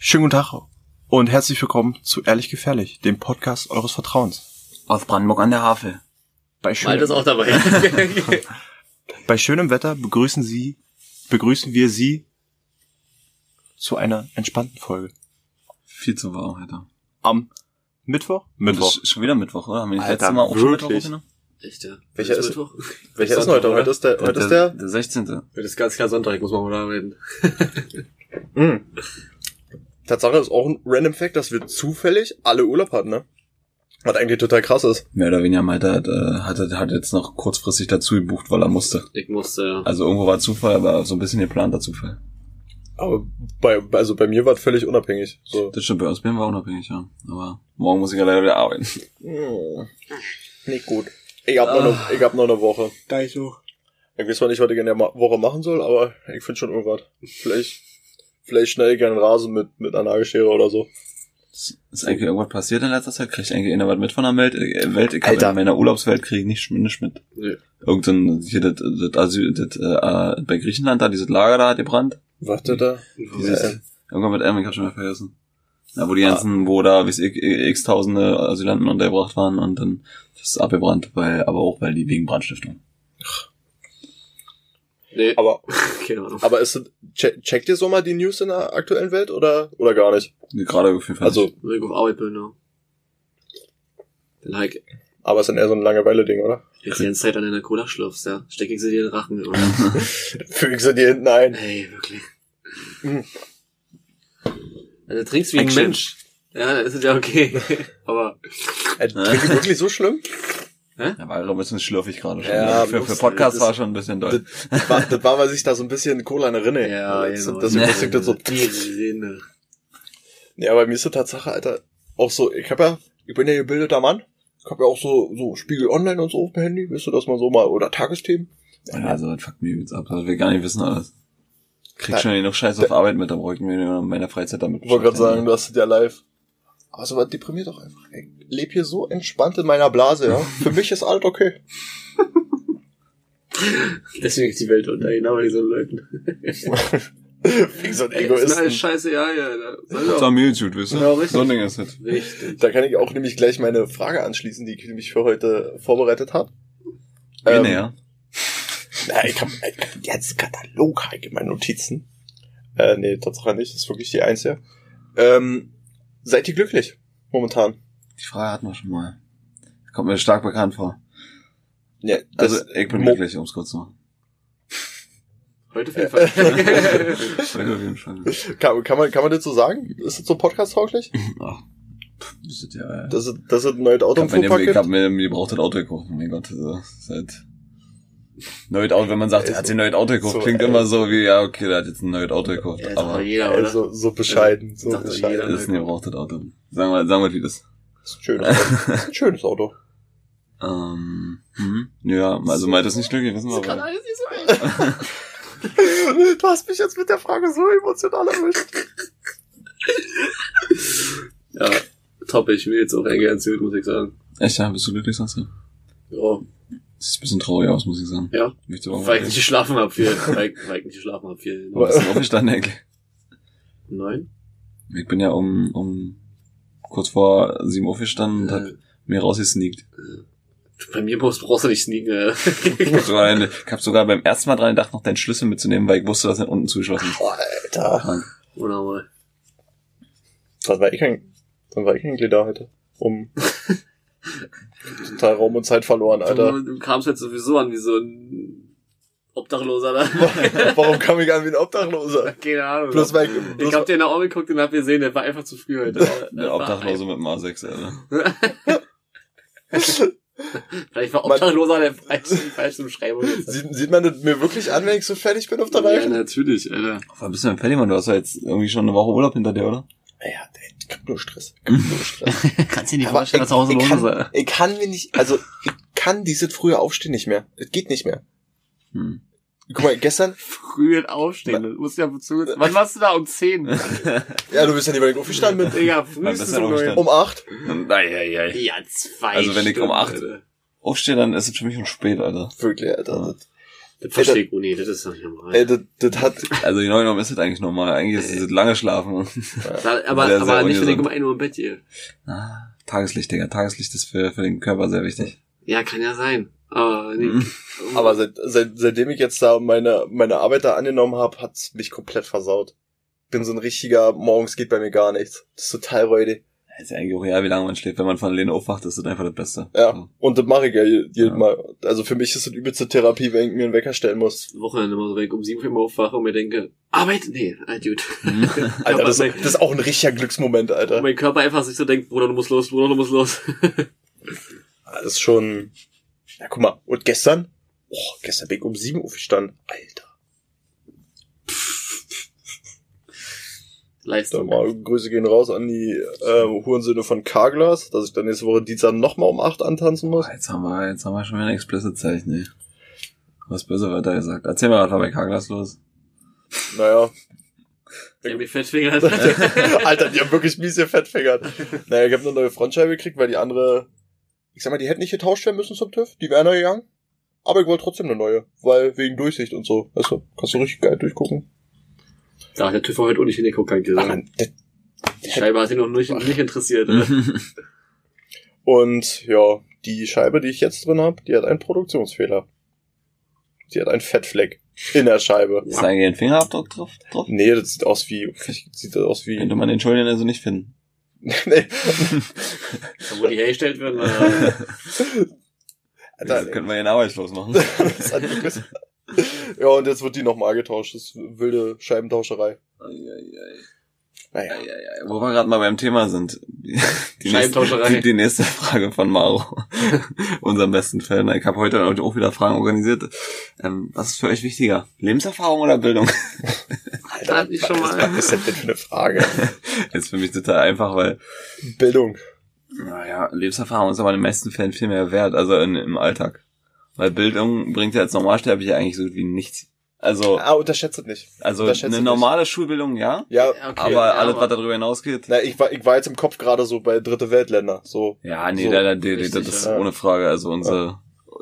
Schönen guten Tag und herzlich willkommen zu Ehrlich Gefährlich, dem Podcast eures Vertrauens. Aus Brandenburg an der Havel. Bei schönem, ist auch dabei. bei schönem Wetter begrüßen Sie, begrüßen wir Sie zu einer entspannten Folge. Viel zu warm, Alter. Am Mittwoch? Mittwoch. Das ist schon wieder Mittwoch, oder? Haben wir nicht Alter, letztes Mal auch schon Mittwoch wirklich? aufgenommen? Echt, ja. Welcher ist- Mittwoch? Welcher ist denn heute? Heute ist der, heute ist der, Der 16. Heute ist ganz klar Sonntag, ich muss mal mal arbeiten. mh. Tatsache ist auch ein random Fact, dass wir zufällig alle Urlaub hatten, ne? Was eigentlich total krass ist. Mehr oder weniger Malte hat, äh, hat, hat jetzt noch kurzfristig dazu gebucht, weil er musste. Ich musste, ja. Also irgendwo war Zufall, aber so ein bisschen geplanter Zufall. Aber bei, also bei mir war es völlig unabhängig. So. Das stimmt, bei uns bin wir unabhängig, ja. Aber morgen muss ich ja leider wieder arbeiten. Hm. Nicht gut. Ich hab, noch eine, ich hab noch eine Woche. Da ich so. Ich weiß zwar nicht, was ich in der Woche machen soll, aber ich finde schon irgendwas. Vielleicht, vielleicht schnell gerne einen Rasen mit, mit einer Nagelschere oder so. Ist eigentlich irgendwas passiert in letzter Zeit? Kriegt eigentlich einer was mit von der Welt? äh, Welt? Ich Alter. in meiner Urlaubswelt kriege ich nicht, nicht mit. Nee. Irgendein, hier, das, das Asyl, das, äh, bei Griechenland da, dieses Lager da hat gebrannt. Warte da. Dieses, Äh, irgendwann mit M, ich hab schon mal vergessen. Ja, wo die ganzen, wo da wie x, x tausende Asylanten untergebracht waren und dann das ist abgebrannt, weil, aber auch weil die wegen Brandstiftung. Nee, aber, keine Ahnung. aber ist es, che checkt ihr so mal die News in der aktuellen Welt oder, oder gar nicht? Gerade auf jeden Fall. Also, Wenn ich auf Arbeit bin, ja. Dann halt aber es ist dann eher so ein Langeweile-Ding, oder? jetzt die ganze Zeit an deiner Cola schlürfst, ja. Steck ich sie dir in den Rachen, oder? Fügen sie dir hinten ein. Hey, wirklich. Also trinkst wie ein Action. Mensch. Ja, dann ist es ja okay. Aber, Äh, die wirklich so schlimm? Ja, war ein bisschen schlürfig gerade schon. Ja, für, für muss- Podcast das- war schon ein bisschen doll. Das war, das war, weil sich da so ein bisschen Cola in erinnere. ja, das, genau. das, das, das, das so. Die Rinne. Ja, aber mir ist die Tatsache, Alter, auch so, ich hab ja, ich bin ja gebildeter Mann. Ich hab ja auch so, so Spiegel Online und so auf dem Handy, weißt du, dass man so mal, oder Tagesthemen. Ja, also das fuckt mich jetzt ab, das wir gar nicht wissen alles. Krieg Da- schon genug Scheiß auf Arbeit mit, da brauche ich mir in meiner Freizeit damit Ich wollte gerade sagen, du hast es ja live. Aber so was deprimiert doch einfach. Ich lebe hier so entspannt in meiner Blase, ja. Für mich ist alles okay. Deswegen ist die Welt unter, genau bei diesen Leuten. Wie so ein Ey, das ist scheiße, ja, ja. Das doch. war mir gut, weißt du? Ja, richtig. So ein Ding ist das. Richtig. Da kann ich auch nämlich gleich meine Frage anschließen, die ich nämlich für heute vorbereitet habe. Ähm, ja. Ja, ich hab einen ganzen Katalog in meinen Notizen. Äh, nee, Tatsache nicht, das ist wirklich die einzige. Ähm, seid ihr glücklich? Momentan. Die Frage hatten wir schon mal. Kommt mir stark bekannt vor. Ja, Also, ich bin Mo- glücklich, um es kurz zu machen. Heute auf jeden Fall. Heute auf jeden Fall. Kann, kann, man, kann man das so sagen? Ist das so podcast-tauglich? Ach, pff, das ist ja, Dass es, dass es ein neues Auto ich hab mir, Fuhrpark ich hab mir ein gebrauchtes Auto gekauft. Mein Gott, das ist halt... Neues Auto, wenn man sagt, er hat sich ein neues Auto gekauft, So, klingt ey. immer so wie, ja, okay, der hat jetzt ein neues Auto gekauft. Ja, aber jeder, oder? so, so bescheiden. So Sagt bescheiden. jeder. das ist ein gebrauchtes Auto. Sagen wir, sagen wir, wie das. Das ist ein schönes Auto. Das ist ein schönes Auto. Ähm, hm, ja, also meint das nicht glücklich, wissen wir Kann aber. alles nicht so. Du hast mich jetzt mit der Frage so emotional erwischt. Ja, top, ich will jetzt auch eng erzählt, muss ich sagen. Echt, ja, bist du glücklich, sonst? Ja, Sieht ein bisschen traurig aus, muss ich sagen. ja. Möchtest du Weil ich nicht geschlafen hab viel. Weil, ich- weil ich nicht geschlafen hab viel. Wo bist du aufgestanden eigentlich? Nein? Ich bin ja um, um kurz vor sieben Uhr aufgestanden und hab Äh, mir rausgesneakt. bei mir brauchst, brauchst du nicht sneaken. Äh. Ich habe sogar beim ersten Mal dran gedacht, noch deinen Schlüssel mitzunehmen, weil ich wusste, dass er unten zugeschlossen ist. Alter. Krank. Oder mal. Wann war ich eigentlich, wann war ich eigentlich da heute? Um total Raum und Zeit verloren, Alter. Du, du kamst jetzt sowieso an wie so ein Obdachloser da. Warum kam ich an wie ein Obdachloser? Keine Ahnung. Bloß weil, ich bloß, hab dir in der Augen geguckt und hab gesehen, der war einfach zu früh heute. Der Obdachlose mit dem A6, Alter. Vielleicht war Obdachloser der falsche, die falsche Beschreibung. sieht, sieht man das mir wirklich an, wenn ich so fertig bin auf der Ja, Reife? natürlich, Alter. Wann bist du denn fertig, Mann? Du hast ja jetzt irgendwie schon eine Woche Urlaub hinter dir, oder? Ja, ich hab nur Stress. Ich hab nur Stress. Kannst du dir nicht Aber vorstellen, was zu Hause ich, los kann, ich kann mir nicht, also ich kann dieses frühe Aufstehen nicht mehr. Es geht nicht mehr. Hm. Guck mal, gestern, Früh aufstehen, das muss ja bezu... Wann warst du da? Um 10? ja, du bist ja nicht bei den aufgestanden mit Digga, frühestens du um aufgestanden? 9. um acht. Eieiei. Ja, zwei Also wenn ich um Stunden, acht- Alter. Aufstehe, dann ist es für mich schon spät, Alter. Wirklich, Alter. Ja. Das, verstehe ich, nee, das ist doch nicht normal. Ey, das, das hat, Also genau genommen ist das eigentlich normal. Eigentlich ist es lange schlafen. Da- aber sehr, sehr aber nicht, wenn ich um 1 Uhr im Bett gehe. Ah, Tageslicht, Digga. Tageslicht ist für, für den Körper sehr wichtig. Ja, kann ja sein. Aber nee. Mhm. aber seit, seit, seitdem ich jetzt da meine, meine Arbeit da angenommen habe, hat's mich komplett versaut. Bin so ein richtiger, morgens geht bei mir gar nichts. Das ist total räudig. Ist ja eigentlich auch egal, wie lange man schläft. Wenn man von alleine aufwacht, ist das einfach das Beste. Ja, So. und das mache ich ja je- jedes Ja. Mal. Also für mich ist das übelste Therapie, wenn ich mir einen Wecker stellen muss. Wochenende immer so, wenn ich um 7 Uhr immer aufwache und mir denke, Arbeit? Nee, ah, gut. Mhm. Alter, das, mein, das ist auch ein richtiger Glücksmoment, und Alter. mein Körper einfach sich so denkt, Bruder, du musst los, Bruder, du musst los. Das ist schon, ja guck mal, und gestern? Oh, gestern bin ich um 7 Uhr gestanden. Alter. Dann Leistung. mal Grüße gehen raus an die äh, Hurensöhne von Carglass, dass ich dann nächste Woche Dienstag nochmal um 8 antanzen muss. Boah, jetzt haben wir, jetzt haben wir schon wieder ein explicit Zeichen, ey. Was böse Wörter gesagt. Erzähl mal, was war bei Carglass los? Naja. Der mir fettfingert. Alter, die haben wirklich mies hier fettfingert. Naja, ich habe eine neue Frontscheibe gekriegt, weil die andere, ich sag mal, die hätten nicht getauscht werden müssen zum TÜV, die wären da gegangen. Aber ich wollte trotzdem eine neue, weil wegen Durchsicht und so. Weißt du, kannst du richtig geil durchgucken. Ja, der TÜV hat auch nicht hingeguckt, kann ich dir sagen. Die Scheibe hat ihn noch nicht, nicht interessiert. Und ja, die Scheibe, die ich jetzt drin habe, die hat einen Produktionsfehler. Sie hat einen Fettfleck in der Scheibe. Ist da eigentlich ein Fingerabdruck drauf? drauf? Nee, das sieht aus wie, sieht das aus wie, Könnte man den Schulden also nicht finden. nee, Wo die hergestellt werden, äh, Das Alter, könnten wir den arbeitslos machen. das hat ja, und jetzt wird die nochmal getauscht. Das ist wilde Scheibentauscherei. Naja. Eieiei. Wo wir gerade mal beim Thema sind. Die, die, nächste, Scheibentauscherei. die, die nächste Frage von Maro. Unserem besten Fan. Ich habe heute auch wieder Fragen organisiert. Ähm, was ist für euch wichtiger? Lebenserfahrung oder Bildung? Alter, Hatte ich schon mal. was ist denn für eine Frage? ist für mich total einfach, weil, Bildung. naja, Lebenserfahrung ist aber in den meisten Fällen viel mehr wert, also in, im Alltag. Weil Bildung bringt ja als Normalsterblicher eigentlich so gut wie nichts. Also, Ah, unterschätzt es nicht. also unterschätzt eine normale Schulbildung, ja. Ja, okay, aber ja, alles, was darüber hinausgeht, na, ich war, ich war jetzt im Kopf gerade so bei dritte Weltländer. So. ja, nee, So, da, da, da, das richtig, ist ja. ohne Frage. Also unsere,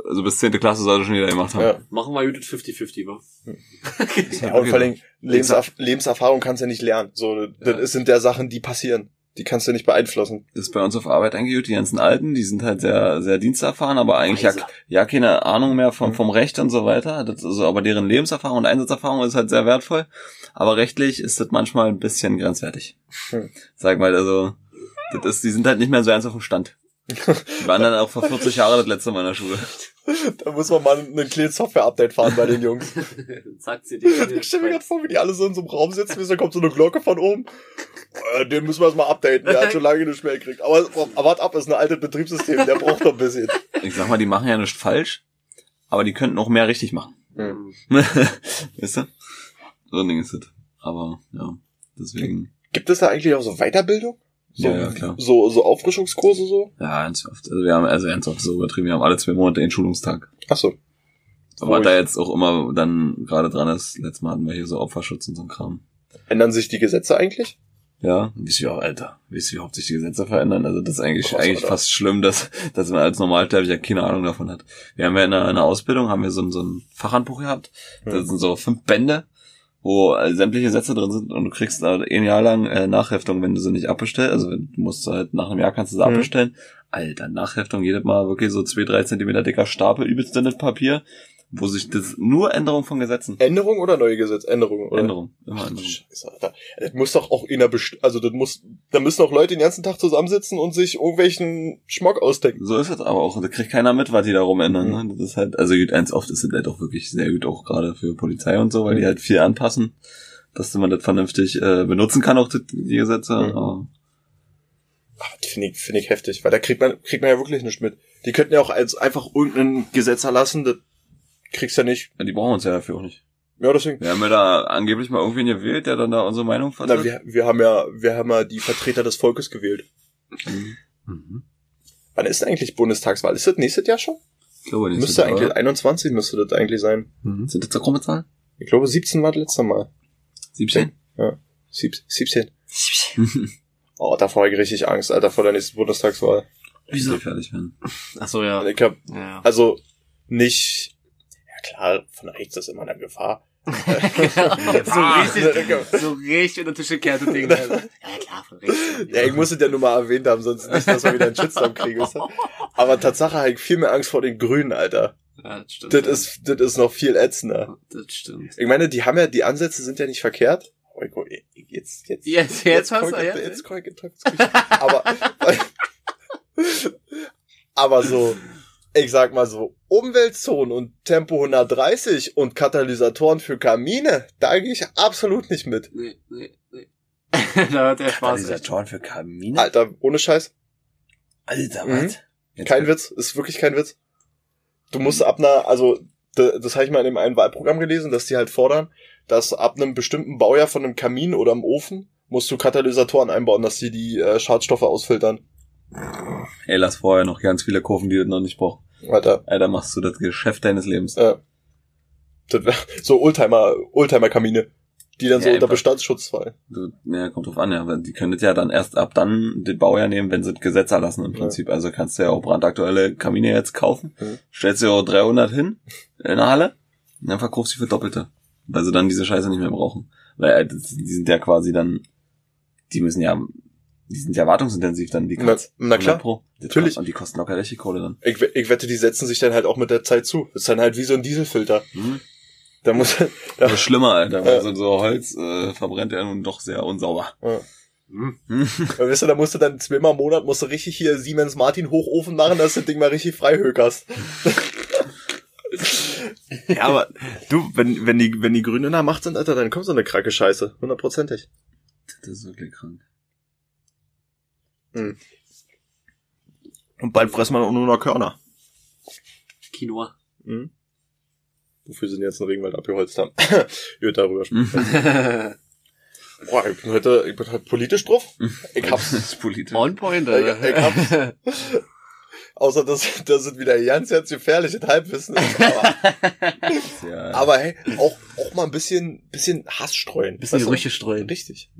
also bis zehnte Klasse sollte schon jeder gemacht haben. Ja. machen wir Judith 50-50, wa? Ja, und vor allem Lebenserf Lebenserfahrung kannst du ja nicht lernen. So, das Ja. sind der Sachen, die passieren. Die kannst du nicht beeinflussen. Das ist bei uns auf Arbeit eigentlich gut. Die ganzen Alten, die sind halt sehr, sehr diensterfahren, aber eigentlich ja, ja keine Ahnung mehr Mhm. vom, vom Recht und so weiter. Das ist also, aber deren Lebenserfahrung und Einsatzerfahrung ist halt sehr wertvoll. Aber rechtlich ist das manchmal ein bisschen grenzwertig. Hm. Sag mal, also, das ist, die sind halt nicht mehr so ganz auf dem Stand. Die waren dann auch vor 40 Jahren das letzte Mal in der Schule. Da muss man mal einen kleinen Software-Update fahren bei den Jungs. Zack, CD. Ich stell mir gerade vor, wie die alle so in so einem Raum sitzen, bis da kommt so eine Glocke von oben. Äh, Den müssen wir erstmal updaten, der hat schon lange nicht mehr gekriegt. Aber, aber wart ab, ist ein altes Betriebssystem, der braucht noch ein bisschen. Ich sag mal, die machen ja nichts falsch, aber die könnten auch mehr richtig machen. Hm. weißt du? So ein Ding ist das. Aber, ja, deswegen. Gibt es da eigentlich auch so Weiterbildung? So, Ja, ja, klar. So, so Auffrischungskurse so? Ja, ganz oft. Also wir haben, also oft so übertrieben, wir haben alle zwei Monate den Schulungstag. Ach so. Aber Ruhig. da jetzt auch immer dann gerade dran ist, letztes Mal hatten wir hier so Opferschutz und so ein Kram. Ändern sich die Gesetze eigentlich? Ja, wisst ihr auch, Alter, wisst ihr, wie überhaupt sich die Gesetze verändern? Also das ist eigentlich, Krass, eigentlich Alter. fast schlimm, dass, dass man als Normalsterblicher keine Ahnung davon hat. Wir haben ja in der, in der Ausbildung, haben wir so, ein- so ein Fachhandbuch gehabt. Da Hm. sind so fünf Bände, wo äh, sämtliche Sätze drin sind und du kriegst da ein Jahr lang äh, Nachheftung, wenn du sie nicht abbestellst. Also du musst halt nach einem Jahr kannst du sie Hm. abbestellen. Alter, Nachheftung, jedes Mal wirklich so zwei, drei Zentimeter dicker Stapel, übelst dünnes Papier, wo sich das nur Änderung von Gesetzen. Änderung oder neue Gesetz? Änderung, oder? Änderung, immer Ach, Änderung. Scheiße, Alter. Das muss doch auch in der Best also das muss, da müssen auch Leute den ganzen Tag zusammensitzen und sich irgendwelchen Schmock ausdenken. So ist es aber auch. Da kriegt keiner mit, was die da rumändern. Mhm. Ne? Das ist halt, also gut, eins oft ist es halt auch wirklich sehr gut, auch gerade für Polizei und so, weil die Mhm. halt viel anpassen, dass man das vernünftig äh, benutzen kann, auch die, die Gesetze. Mhm. Aber Ach, das finde ich, finde ich heftig, weil da kriegt man, kriegt man ja wirklich nichts mit. Die könnten ja auch als einfach irgendein Gesetz erlassen, das kriegst du ja nicht. ja, die brauchen uns ja dafür auch nicht. Ja, deswegen. Wir haben ja da angeblich mal irgendwen gewählt, der dann da unsere Meinung vertritt. Na, wir, wir haben ja, wir haben ja die Vertreter des Volkes gewählt. mhm. Wann ist denn eigentlich Bundestagswahl? Ist das nächstes Jahr schon? Ich glaube nicht. müsste eigentlich, 21 müsste das eigentlich sein. Mhm. Sind das so krumme Zahlen? Ich glaube 17 war das letzte Mal. 17? Sieb, 17. Oh, davor habe ich richtig Angst, Alter, vor der nächsten Bundestagswahl. Wieso? fertig werden. Ach so, ja. Ich hab, ja. also, nicht, ja klar, von rechts ist immer eine Gefahr. so richtig, so richtig unter den Tisch gekehrte Ding. Ja, klar, von rechts. Ja, ich muss es ja nur mal erwähnt haben, sonst nicht, dass wir wieder einen Shitstorm kriegen. Aber Tatsache habe ich viel mehr Angst vor den Grünen, Alter. Ja, das stimmt. Das ist, das ist noch viel ätzender. Das stimmt. Ich meine, die haben ja, die Ansätze sind ja nicht verkehrt. Oh, ich, guck, jetzt, jetzt, Jetzt, jetzt hast komm du, ich- ja. Jetzt komm ich in Teufelsküche. Aber, aber so, ich sag mal so, Umweltzonen und Tempo 130 und Katalysatoren für Kamine, da gehe ich absolut nicht mit. Nee, nee, nee. da hat der Spaß. Katalysatoren für Kamine? Alter, ohne Scheiß. Alter, Mhm. was? Jetzt- Kein Witz, ist wirklich kein Witz. Du musst ab einer, also da- das habe ich mal in dem einen Wahlprogramm gelesen, dass die halt fordern, dass ab einem bestimmten Baujahr von einem Kamin oder einem Ofen musst du Katalysatoren einbauen, dass die die äh, Schadstoffe ausfiltern. Ey, lass vorher noch ganz viele Kurven, die du noch nicht brauchst. Alter, Alter, machst du das Geschäft deines Lebens. äh, das wär, so Oldtimer, Oldtimer-Kamine, die dann so Ja, unter einfach. Bestandsschutz fallen. Ja, kommt drauf an, ja. Die können das ja dann erst ab dann den Baujahr nehmen, wenn sie das Gesetz erlassen im Ja. Prinzip. Also kannst du ja auch brandaktuelle Kamine jetzt kaufen. Mhm. Stellst dir auch 300 hin in der Halle und dann verkaufst du sie für Doppelte. Weil sie dann diese Scheiße nicht mehr brauchen. Weil äh, die sind ja quasi dann, die müssen ja, die sind ja wartungsintensiv dann, die Na, Cuts. na klar, 100 Pro. Natürlich. Und die kosten locker richtig Kohle dann. Ich, ich wette, die setzen sich dann halt auch mit der Zeit zu. Das ist dann halt wie so ein Dieselfilter. Mhm. Da muss, Das ja, ist schlimmer, Alter. Weil Ja. so, Holz äh, verbrennt ja nun doch sehr unsauber. ja. Hm. Weißt du, da musst du dann zweimal im Monat musst du richtig hier Siemens Martin Hochofen machen, dass du das Ding mal richtig frei hökerst. Ja, aber du, wenn, wenn die, wenn die Grünen in der Macht sind, Alter, dann kommt so eine kranke Scheiße. Hundertprozentig. Das ist wirklich krank. Und bald fressen wir auch nur noch Körner. Quinoa. Mhm. Wofür sie denn jetzt einen Regenwald abgeholzt haben. Gut, darüber sprechen. Boah, ich bin heute, ich bin heute politisch drauf. Ich hab's. Das ist politisch. On point, Ich, ich hab's. Alter. Außer, dass, dass es wieder ganz, ganz gefährliches Halbwissen ist. Aber, Ja, aber hey, auch, auch mal ein bisschen, bisschen Hass streuen. Bisschen? Gerüche streuen. Richtig.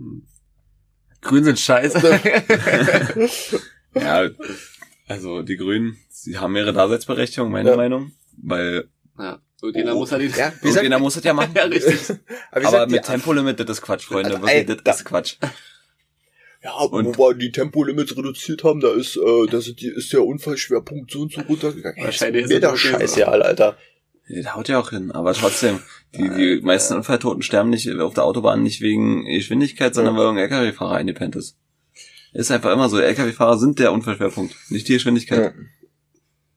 Grün sind scheiße. ja, also die Grünen, sie haben ihre Daseinsberechtigung, meine Ja. Meinung. Weil ja. Und jeder muss halt. Ja, irgendjiner muss das ja machen. ja, richtig. aber, Aber mit Tempolimit, das ist Quatsch, Freunde. Also, Wirklich, ey, das ist Quatsch. Ja, Und- wo wir die Tempolimits reduziert haben, da ist, äh, da sind die, ist der Unfallschwerpunkt so und so runtergegangen. Wahrscheinlich ist mir wirklich scheiße, Alter. Ja, Das haut ja auch hin. Aber trotzdem, die, die meisten Unfalltoten sterben nicht auf der Autobahn nicht wegen Geschwindigkeit, sondern Ja. weil irgendein LKW-Fahrer eingepennt ist. Ist einfach immer so. LKW-Fahrer sind der Unfallschwerpunkt, nicht die Geschwindigkeit.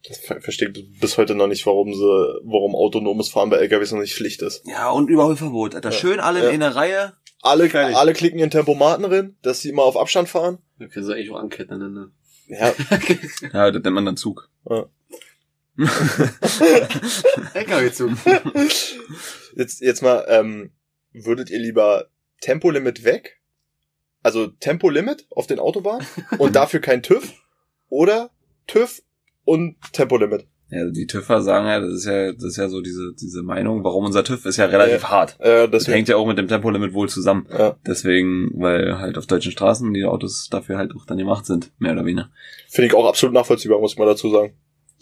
Ich ver verstehe bis heute noch nicht, warum sie, warum autonomes Fahren bei LKWs noch nicht Pflicht ist. Ja, und Überholverbot. Alter, Ja. schön alle Ja. in einer Reihe. Alle, Fertig. alle klicken ihren Tempomaten rein, dass sie immer auf Abstand fahren. Wir können sie eigentlich auch anketten. Ne? Ja, Ja, das nennt man dann Zug. LKW-Zug. jetzt, jetzt mal, ähm, würdet ihr lieber Tempolimit weg? Also Tempolimit auf den Autobahnen und dafür kein TÜV? Oder TÜV und Tempolimit? Ja, die TÜVer sagen ja, das ist ja, das ist ja so diese, diese Meinung, warum unser TÜV ist ja relativ hart. Äh, Das hängt ja auch mit dem Tempolimit wohl zusammen. ja, Deswegen, weil halt auf deutschen Straßen die Autos dafür halt auch dann gemacht sind, mehr oder weniger. finde ich auch absolut nachvollziehbar, muss ich mal dazu sagen.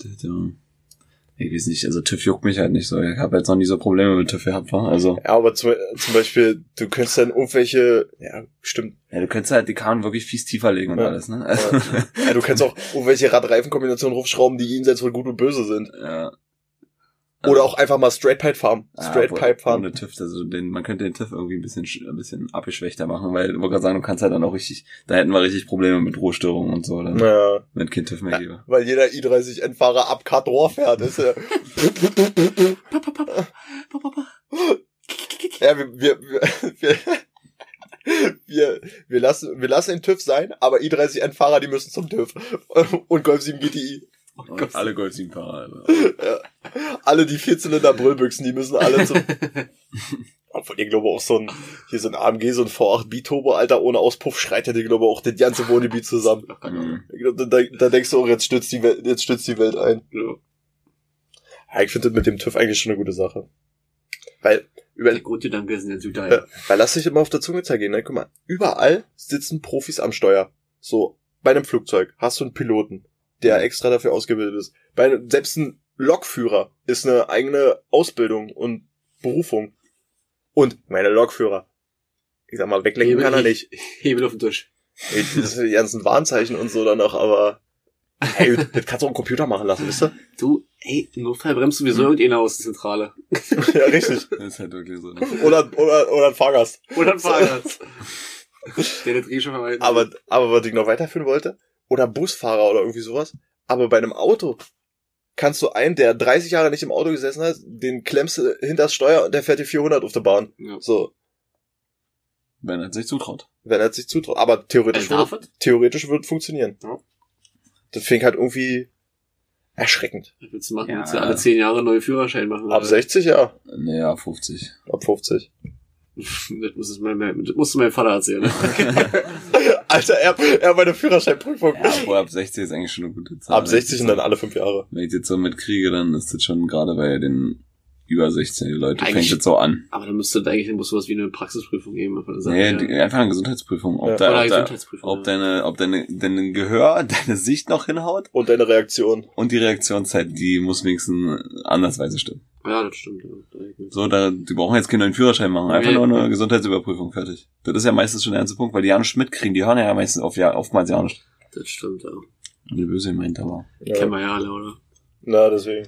Das, ja, ich weiß nicht, also TÜV juckt mich halt nicht so. Ich habe jetzt noch nie so Probleme mit TÜV gehabt, wa? Also, Ja, aber zum, zum Beispiel, du könntest dann irgendwelche, ja, stimmt. ja, du könntest halt die Karren wirklich fies tiefer legen und Ja. alles, ne? Also, Ja, du kannst auch irgendwelche Rad-Reifen-Kombinationen hochschrauben, die jenseits von Gut und Böse sind. ja. Oder auch einfach mal Straight Pipe fahren. Ah, Straight obwohl, Pipe fahren. Ohne TÜV, also den, man könnte den TÜV irgendwie ein bisschen, sch- ein bisschen abgeschwächter machen, weil, ich wollte gerade sagen, du kannst halt dann auch richtig, da hätten wir richtig Probleme mit Ruhestörungen und so, dann, Ja, wenn kein TÜV mehr gäbe. weil jeder i30N-Fahrer ab Cut-Rohr fährt. Ist ja, ja wir, wir, wir, wir, wir, lassen, wir lassen den TÜV sein, aber i30N-Fahrer, die müssen zum TÜV. Und Golf 7 GTI. Und alle Gold 7 Fahrer, also. Alle die Vierzylinder Brüllbüchsen, die müssen alle zum... Obwohl, ich glaube auch so ein, hier so ein AMG, so ein V8 Biturbo, Alter, ohne Auspuff schreit ja, die glaube auch das ganze Wohngebiet zusammen. Mhm. Glaub, da, da denkst du auch, jetzt stürzt die Welt, jetzt stürzt die Welt ein. Ja, ich finde das mit dem TÜV eigentlich schon eine gute Sache. Weil, über, Der Grundgedanke sind ja äh, Südteil. weil lass dich immer auf der Zunge zergehen, ne? Guck mal, überall sitzen Profis am Steuer. So, bei einem Flugzeug hast du einen Piloten, der extra dafür ausgebildet ist. Bei selbst ein Lokführer ist eine eigene Ausbildung und Berufung. Und meine Lokführer. Ich sag mal, weglenken kann er nicht. Hebel auf den Tisch. Das sind die ganzen Warnzeichen und so dann noch, aber ey, das kannst du auch einen Computer machen lassen, wisst ihr? Du, ey, im Notfall bremst sowieso irgendeiner aus der Zentrale. ja, richtig. Das ist halt wirklich so. Ne? Oder, oder, oder ein Fahrgast. Oder ein Fahrrad. Der das eh schon vermeiden. Aber, aber was ich noch weiterführen wollte, oder Busfahrer oder irgendwie sowas. Aber bei einem Auto kannst du einen, der 30 Jahre nicht im Auto gesessen hat, den klemmst du hinter das Steuer und der fährt die 400 auf der Bahn. Ja. So, Wenn er sich zutraut. wenn er sich zutraut. Aber theoretisch, wird, theoretisch wird funktionieren. Ja. Das fing halt irgendwie erschreckend. Was willst du machen? Ja. Willst du alle zehn Jahre einen neuen Führerschein machen? Ab 60, ja. Naja, 50. Ab 50. Das muss, es mein, das musst du meinem Vater erzählen. Alter, er, er bei der Führerscheinprüfung. Ja, obwohl ab 60 ist eigentlich schon eine gute Zahl. Ab 60 und dann alle fünf Jahre. Wenn ich das so mitkriege, dann ist das schon gerade bei den über 16 Leute Eigentlich- fängt das so an. Aber dann müsste eigentlich muss sowas wie eine Praxisprüfung geben. Seite Nee, her. die, einfach eine Gesundheitsprüfung. Ob, Ja. da, Oder ob, da, Gesundheitsprüfung. ob deine, ob deine, dein Gehör, deine Sicht noch hinhaut Und deine Reaktion. und die Reaktionszeit, die muss wenigstens andersweise stimmen. ja, das stimmt. Ja. So, da, die brauchen jetzt keinen neuen Führerschein machen. Einfach Nee. nur eine Gesundheitsüberprüfung fertig. Das ist ja meistens schon der ganze Punkt, weil die ja nicht mitkriegen. Die hören ja meistens auf, ja, oftmals ja nicht. Das stimmt, ja. Und die Böse meint aber. Kennen Ja. wir ja alle, oder? Na, deswegen.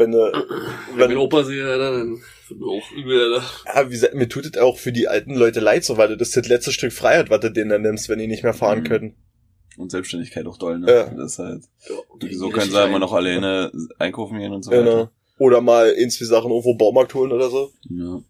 Wenn, äh, Wenn ich wenn, Opa sehe, dann wird mir auch übel, Alter. ja, wie gesagt, mir tut es auch für die alten Leute leid, so, weil das ist das letzte Stück Freiheit, was du denen dann nimmst, wenn die nicht mehr fahren Mhm. können. Und Selbstständigkeit auch doll, ne? Ja. Das ist halt, Ja, so können sie immer noch alleine einkaufen gehen und so Genau. weiter. Oder mal irgendwie Sachen irgendwo Baumarkt holen oder so. Ja.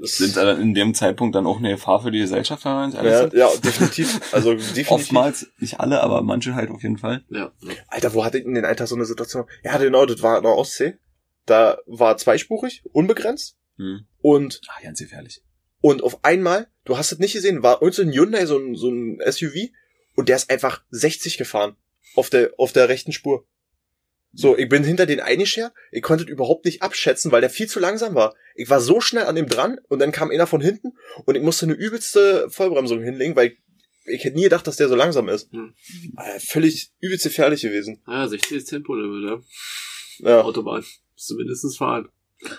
Das Sind dann in dem Zeitpunkt dann auch eine Gefahr für die Gesellschaft, alles ja, ja, definitiv. Also definitiv. Oftmals, nicht alle, aber manche halt auf jeden Fall. Ja. ja. Alter, wo hatte ich in den Alltag so eine Situation? Ja, genau, das war in der Ostsee. Da war zweispurig, unbegrenzt. Hm. Und, Ah, ganz gefährlich. und auf einmal, du hast es nicht gesehen, war irgend so ein Hyundai, so ein, so ein SUV. Und der ist einfach 60 gefahren. Auf der, auf der rechten Spur. So, ich bin hinter den eingeschert. Ich konnte es überhaupt nicht abschätzen, weil der viel zu langsam war. Ich war so schnell an dem dran und dann kam einer von hinten und ich musste eine übelste Vollbremsung hinlegen, weil ich, ich hätte nie gedacht, dass der so langsam ist. Hm. Äh, Völlig übelst gefährlich gewesen. Ah, 60 ist Tempolimit, ja. Ja. Autobahn. Du mindestens fahren.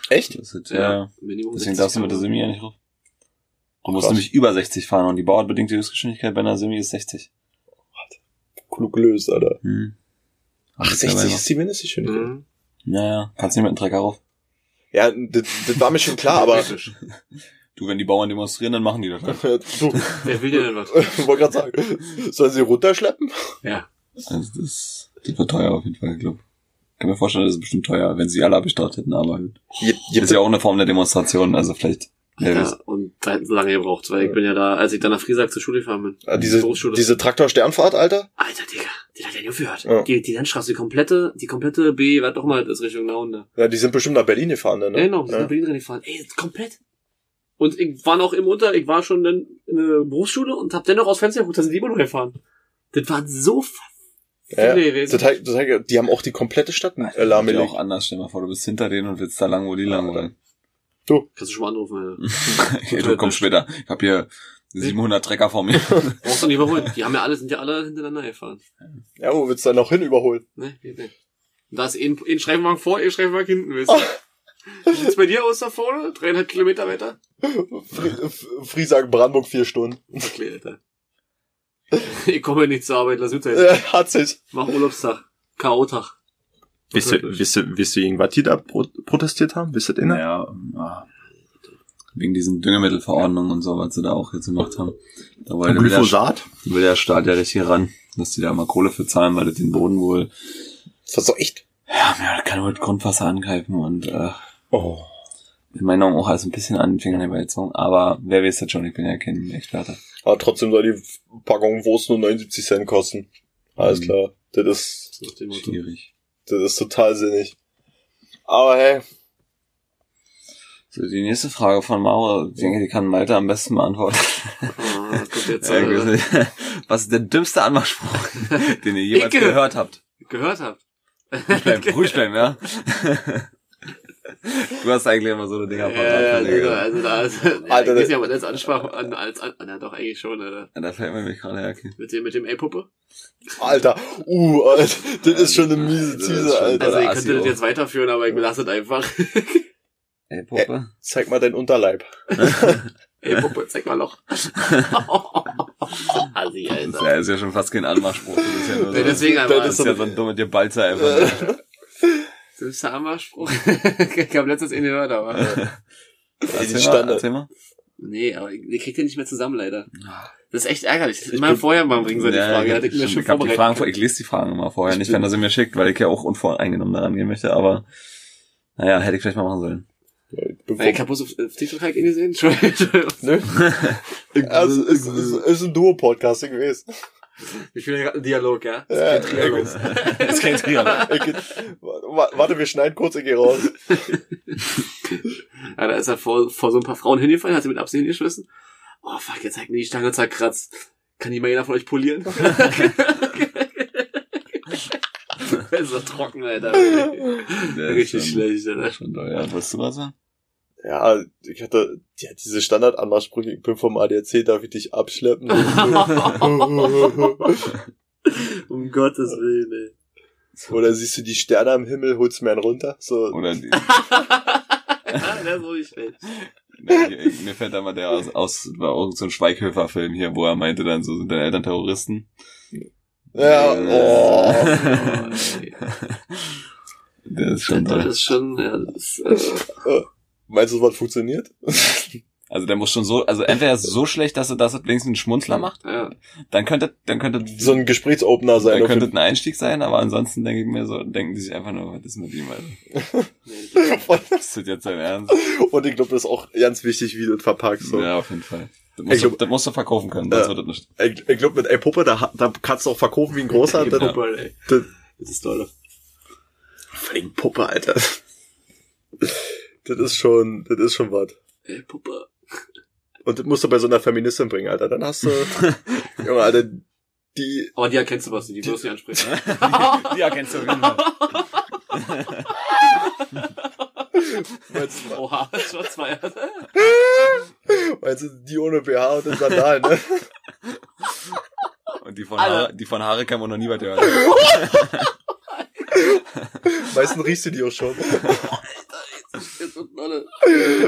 Echt? Das ist, ja. Minimum Deswegen 60 darfst du mit der. Semi ja nicht drauf. Du musst Krass. nämlich über 60 fahren und die bauartbedingte Höchstgeschwindigkeit bei einer Semi ist 60. Klug gelöst, Alter. Hm. Ach, Das 60 aber ist die Mindestgeschwindigkeit. Mhm. Naja, kannst nicht mit einem Trecker rauf. Ja, das, das war mir schon klar, aber. Du, wenn die Bauern demonstrieren, dann machen die das halt. du, Wer will denn denn was? wollte gerade sagen, sollen sie runterschleppen? Ja. Also das, das wird teuer auf jeden Fall, ich glaube. Kann mir vorstellen, das ist bestimmt teuer, wenn sie alle abgestartet hätten, aber gut. Gibt, ist ja auch eine Form der Demonstration, also vielleicht. Weiß. Ja, und da hätten sie lange gebraucht, weil ich bin ja da, als ich dann nach Friesack zur Schule gefahren bin. äh, diese, Berufsschule. diese Traktor-Sternfahrt, Alter? Alter, Digga, die hat ja nicht gehört. Ja. Die, die Landstraße, die komplette, die komplette B, was doch mal ist Richtung Naunde. Ja, die sind bestimmt nach Berlin gefahren, dann, ne? Ja, genau, wir sind Ja. nach Berlin reingefahren. Ey, komplett. Und ich war noch im Unter, ich war schon dann in der Berufsschule und hab dennoch aus Fenster geguckt, da sind die immer noch gefahren. Das waren so f- Ja, viele gewesen. das, heißt- das, heißt, die haben auch die komplette Stadt äh, Ist ja lahmgelegt. auch anders. Stell dir mal vor, du bist hinter denen und willst da lang, wo die lang wollen. Kannst du schon mal anrufen, ja. Du kommst später. Ich hab hier 700 Trecker vor mir. Brauchst du nicht überholen. Die haben ja alle, sind ja alle hintereinander gefahren. Ja, wo willst du dann noch hin überholen? Ne, geht nicht. Und da ist ein, ein Streifenwagen vor, ein Streifenwagen hinten, weißt du. Wie sieht's bei dir aus da vorne? Dreieinhalb Kilometer weiter? Friesagen, Brandenburg, vier Stunden. Okay, Alter. Ich komme nicht zur Arbeit, lass Hütte. Äh, hat sich. Mach Urlaubstag. K.O.-Tag. Wisst ihr, wisst ihr, wisst ihr, gegen was die da pro protestiert haben? Wisst ihr denn? Naja, ah, wegen diesen Düngemittelverordnungen und so, was sie da auch jetzt gemacht haben. Da wollte will der, Glyphosat? will der Staat ja richtig ran, dass die da mal Kohle für zahlen, weil das den Boden wohl, Das echt. ja, ja, das kann wohl das Grundwasser angreifen und, äh, Oh. in meinen Augen auch alles ein bisschen an den Fingern herbeizogen, aber wer weiß das schon, ich bin ja kein Experte. Aber trotzdem soll die Packung Wurst nur 79 Cent kosten. Alles Mhm. klar. Das ist. Schwierig. Das ist total sinnig. Aber hey, So, die nächste Frage von Mauro, ich denke, die kann Malte am besten beantworten. Kommt jetzt, äh. Was ist der dümmste Anmachspruch, den ihr jemals Icke. gehört habt? gehört habt. Ruhig bleiben, ruhig bleiben, ja? Du hast eigentlich immer so eine Dinger Ja, ja, parat. Digga, also da ist, ja, Alter, ich weiß nicht, ob man das ansprach, an, als, an, na doch, eigentlich schon, Alter. Da fällt mir mich gerade her. Okay. Mit dem, mit dem A-Puppe. Alter, uh, Alter, das ist schon eine miese Das ist Tease, schon- Alter. Also, ihr könntet das auch. jetzt weiterführen, aber ich belasse es einfach. Ey, Puppe. Zeig mal deinen Unterleib. Ey, Puppe, zeig mal Loch. Assi, Das Alter. ist ja schon fast kein Anmachspruch. Das ist ja nur so, deswegen das ist ja so ein dummer dir Balzer einfach. Das ist der Anmachspruch. ich habe letztens ihn gehört, aber. Erzähl mal, Standard. erzähl mal. Nee, aber ihr kriegt den nicht mehr zusammen, leider. Das ist echt ärgerlich. Immer bin- vorher mal bringen sie die Frage. ich, Hätte ich mir schon ich, hab die. Fragen, vor- ich lese die Fragen immer vorher, nicht wenn er sie mir schickt, weil ich ja auch unvoreingenommen daran gehen möchte, aber naja, hätte ich vielleicht mal machen sollen. Bevor, ich hab bloß auf, auf TikTok halt ihn gesehen. Entschuldigung. Entschuldigung. ne? Also, es ist, ist, ist ein Duo-Podcast gewesen. Ich will ja gerade einen Dialog, ja? Das Ja, ist kein Trialog. Das ist kein Warte, wir schneiden kurz, ich geh raus. Ja, da ist er vor, vor so ein paar Frauen hingefallen, hat sie mit Absicht hingeschmissen. Oh fuck, jetzt hat mir die Stange zerkratzt. Kann die mal jeder von euch polieren? das ist so trocken, Alter. Richtig schlecht, Alter. Schon doll, ja. Wolltest du was sagen? Ja, ich hatte ja, diese Standard-Anmachsprüche, ich bin vom ADAC, darf ich dich abschleppen? um Gottes Willen, ey. Oder siehst du die Sterne am Himmel, holst mir einen runter? So, Oder die, ja, das ist wirklich schlecht. mir fällt da mal der aus, aus war auch so ein Schweighöfer-Film hier, wo er meinte dann so, sind deine Eltern Terroristen? ja, Äh, oh. Oh. Der ist schon Das toll. ist schon, ja, das ist, äh, Meinst du, das Wort funktioniert? Also der muss schon so, also entweder er ist so schlecht, dass er das wenigstens einen Schmunzler macht, ja. dann könnte, dann könnte, So ein Gesprächsopener sein. dann könnte ein Einstieg sein, aber ansonsten denke ich mir so, denken die sich einfach nur, was ist mit ihm, Alter? Nee, Fall. Ist das jetzt dein Ernst? Und ich glaube, das ist auch ganz wichtig, wie du das verpackst. So. Ja, auf jeden Fall. Das Ich musst, du, glaub- das musst du verkaufen können, sonst Ja. wird das nicht. Ich, ich glaube, mit ey Puppe, da, da kannst du auch verkaufen wie ein großer. Ey, Das, Puppe, ey. das, Das ist toll. Fucking Puppe, Alter. Das ist schon, das ist schon was. Ey, Puppe. Und das musst du bei so einer Feministin bringen, Alter. Dann hast du, Junge, Alter, die, Aber die erkennst du was, die wirst du ansprechen. Die erkennst du auf jeden Fall. meinst, du- Oha, das war zwei. meinst du, die ohne BH und den Sandalen, ne? Und die von. Haare, die von Haare kann man noch nie was hören. Meistens riechst du die auch schon.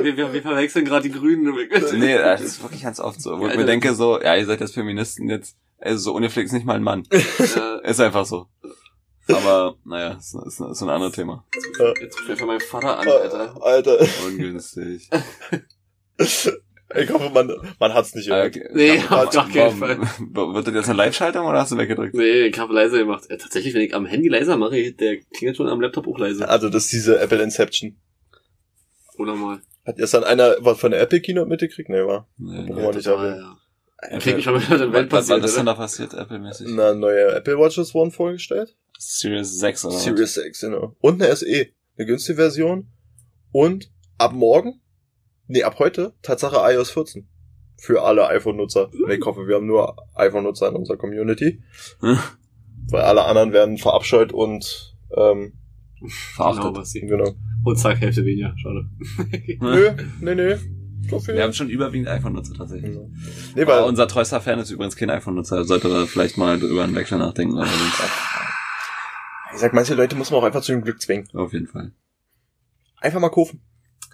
Wir, wir, wir verwechseln gerade die Grünen. nee, das ist wirklich ganz oft so. Wo ich mir denke so, ja, ihr seid jetzt Feministen jetzt, also so ungefleckt ist nicht mal ein Mann. Äh, Ist einfach so. Aber, naja, ist, ist, ist ein anderes Thema. jetzt ruft einfach meinen Vater an, Alter. Alter, Ungünstig. ich hoffe, man, man hat's nicht Ah, gehört. okay. Nee, auf gar keinen Fall. Wird das jetzt eine Live-Schaltung oder hast du weggedrückt? Nee, ich habe leiser gemacht. Ja, tatsächlich, wenn ich am Handy leiser mache, der klingelt schon am Laptop auch leise. Also, das ist diese Apple Inception. Oder mal. Hat erst dann einer was von der Apple Keynote mitgekriegt? Nee, war. Nee, wir nicht erwähnen. ja. Ich krieg mich mal mit Was, Welt was, was passiert, ist denn da passiert, Apple-mäßig? Na, neue Apple Watches wurden vorgestellt. Series 6 oder was? Series 6, genau. Und eine SE. Eine günstige Version. Und ab morgen, nee, ab heute, Tatsache iOS 14. Für alle iPhone-Nutzer. Nee, Ich hoffe, wir haben nur iPhone-Nutzer in unserer Community. Hm. Weil alle anderen werden verabscheut und, ähm, Genau, Verachtet. was sie. genau. Und zack, Hälfte weniger. Schade. Nö, nee, nee. So viel. Wir haben schon überwiegend iPhone-Nutzer tatsächlich. nee, Aber weil, unser treuester Fan ist übrigens kein iPhone-Nutzer. Sollte da vielleicht mal über einen Wechsel nachdenken. Ich sag, manche Leute muss man auch einfach zu dem Glück zwingen. auf jeden Fall. Einfach mal kaufen.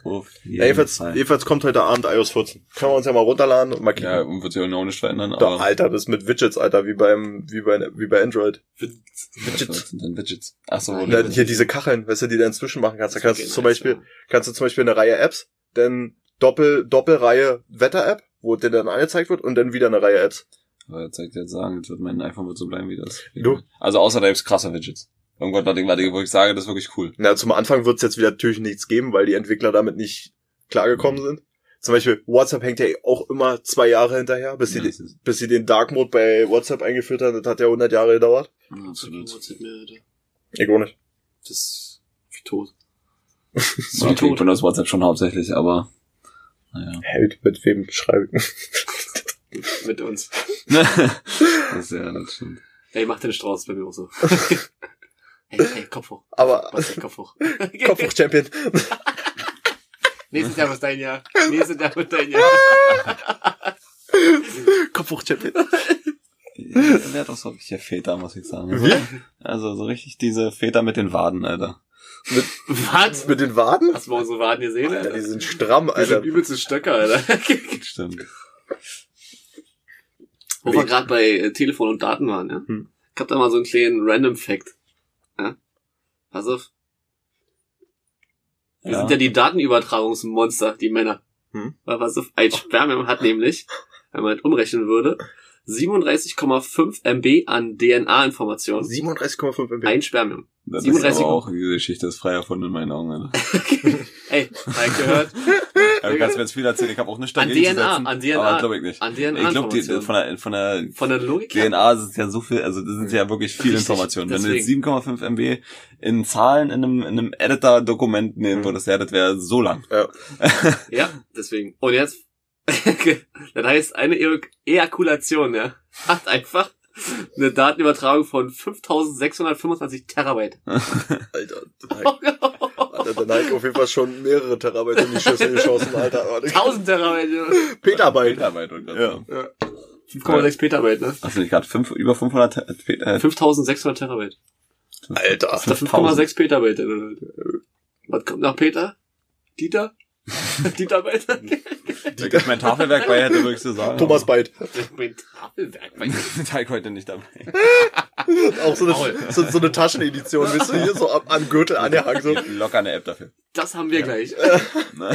Auf jeden Ja, jedenfalls, Fall. jedenfalls kommt heute Abend iOS 14. Können wir uns ja mal runterladen und mal Ja, kicken. und wird sich auch nicht verändern, Da, aber... Alter, das mit Widgets, Alter, wie beim, wie bei, wie bei Android. Was sind denn Widgets? Ach so, Ja, die- hier diese Kacheln, weißt du, die du inzwischen machen kannst. Da kannst du zum Beispiel, ja. kannst du zum Beispiel eine Reihe Apps, dann Doppel, Doppelreihe Wetter-App, wo dir dann angezeigt wird und dann wieder eine Reihe Apps. Aber er zeigt jetzt sagen, jetzt wird mein iPhone wird so bleiben wie das. Du? Also außer da gibt's krasse Widgets. Irgendwas, was ich, was ich sage, das ist wirklich cool. Na, zum Anfang wird es jetzt wieder natürlich nichts geben, weil die Entwickler damit nicht klargekommen sind. Zum Beispiel WhatsApp hängt ja auch immer zwei Jahre hinterher, bis sie, Ja, das ist- bis sie den Dark Mode bei WhatsApp eingeführt haben. Das hat ja 100 Jahre gedauert. Absolut. WhatsApp mehr, Alter. Ich auch nicht. Das ist wie tot. So, okay, ich benutze WhatsApp schon hauptsächlich, aber naja. Hält mit wem schreibe ich? Mit uns. das ist ja, das stimmt. Ey, mach den Strauß bei mir auch so. Hey, hey, Kopf hoch. Aber Was, Kopf hoch. Kopf hoch Champion. Nächstes Jahr wird dein Jahr. Nächstes Jahr wird dein Jahr. Kopf hoch, Champion. Wer hat doch so richtige Väter, muss ich sagen. Wir? Also so richtig diese Väter mit den Waden, Alter. Was? Mit den Waden? Hast du mal unsere Waden gesehen, Alter, die Alter? sind stramm, Die sind Alter. übelste Stöcker, Alter. Stimmt. Wo wir gerade bei äh, Telefon und Daten waren, ja. Hm. Ich hab da mal so einen kleinen Random Fact. Ja. Pass auf. Wir Ja. sind ja die Datenübertragungsmonster, die Männer. Hm. Weil pass auf, ein Spermium hat nämlich, wenn man das umrechnen würde, 37,5 MB an DNA-Informationen. 37,5 MB. Ein Spermium. Das 37 ist aber auch, diese Geschichte ist frei erfunden in meinen Augen, Alter. Ey, hab gehört. Du kannst mir jetzt viel erzählen, ich habe auch eine Stadt An DNA, an DNA. Aber glaube ich nicht. An Ich glaube, von der, von der Von der Logik her. DNA ist es ja so viel, also das sind ja wirklich viele Richtig, Informationen. Wenn du jetzt deswegen. 7,5 MB in Zahlen in einem, in einem Editor-Dokument nehmen Mhm. würdest, ja, das wäre so lang. Ja, deswegen. Und jetzt, das heißt, eine E Ejakulation, ja, hat einfach eine Datenübertragung von 5625 Terabyte. Alter, Alter, der Nike auf jeden Fall schon mehrere Terabyte in die Schüssel geschossen, Alter. 1000 Terabyte, Petabyte. Petabyte und Ja. 5,6 Petabyte, ne? Du nicht gerade fünf, über 500 Te- Pe- äh, 5600 Terabyte. Alter. Das ist 5,6 Petabyte. äh, Was kommt nach Peter? Dieter? Dieterbyte? Wenn ich mein Tafelwerk bei hätte, würde ich so sagen. Thomas Byte. mein Tafelwerk. Mein Teig heute nicht dabei. Auch so eine, so, so eine Taschenedition, wisst ihr, hier so am, am Gürtel angehangen, so. Locker eine App dafür. Das haben wir gleich. Ne?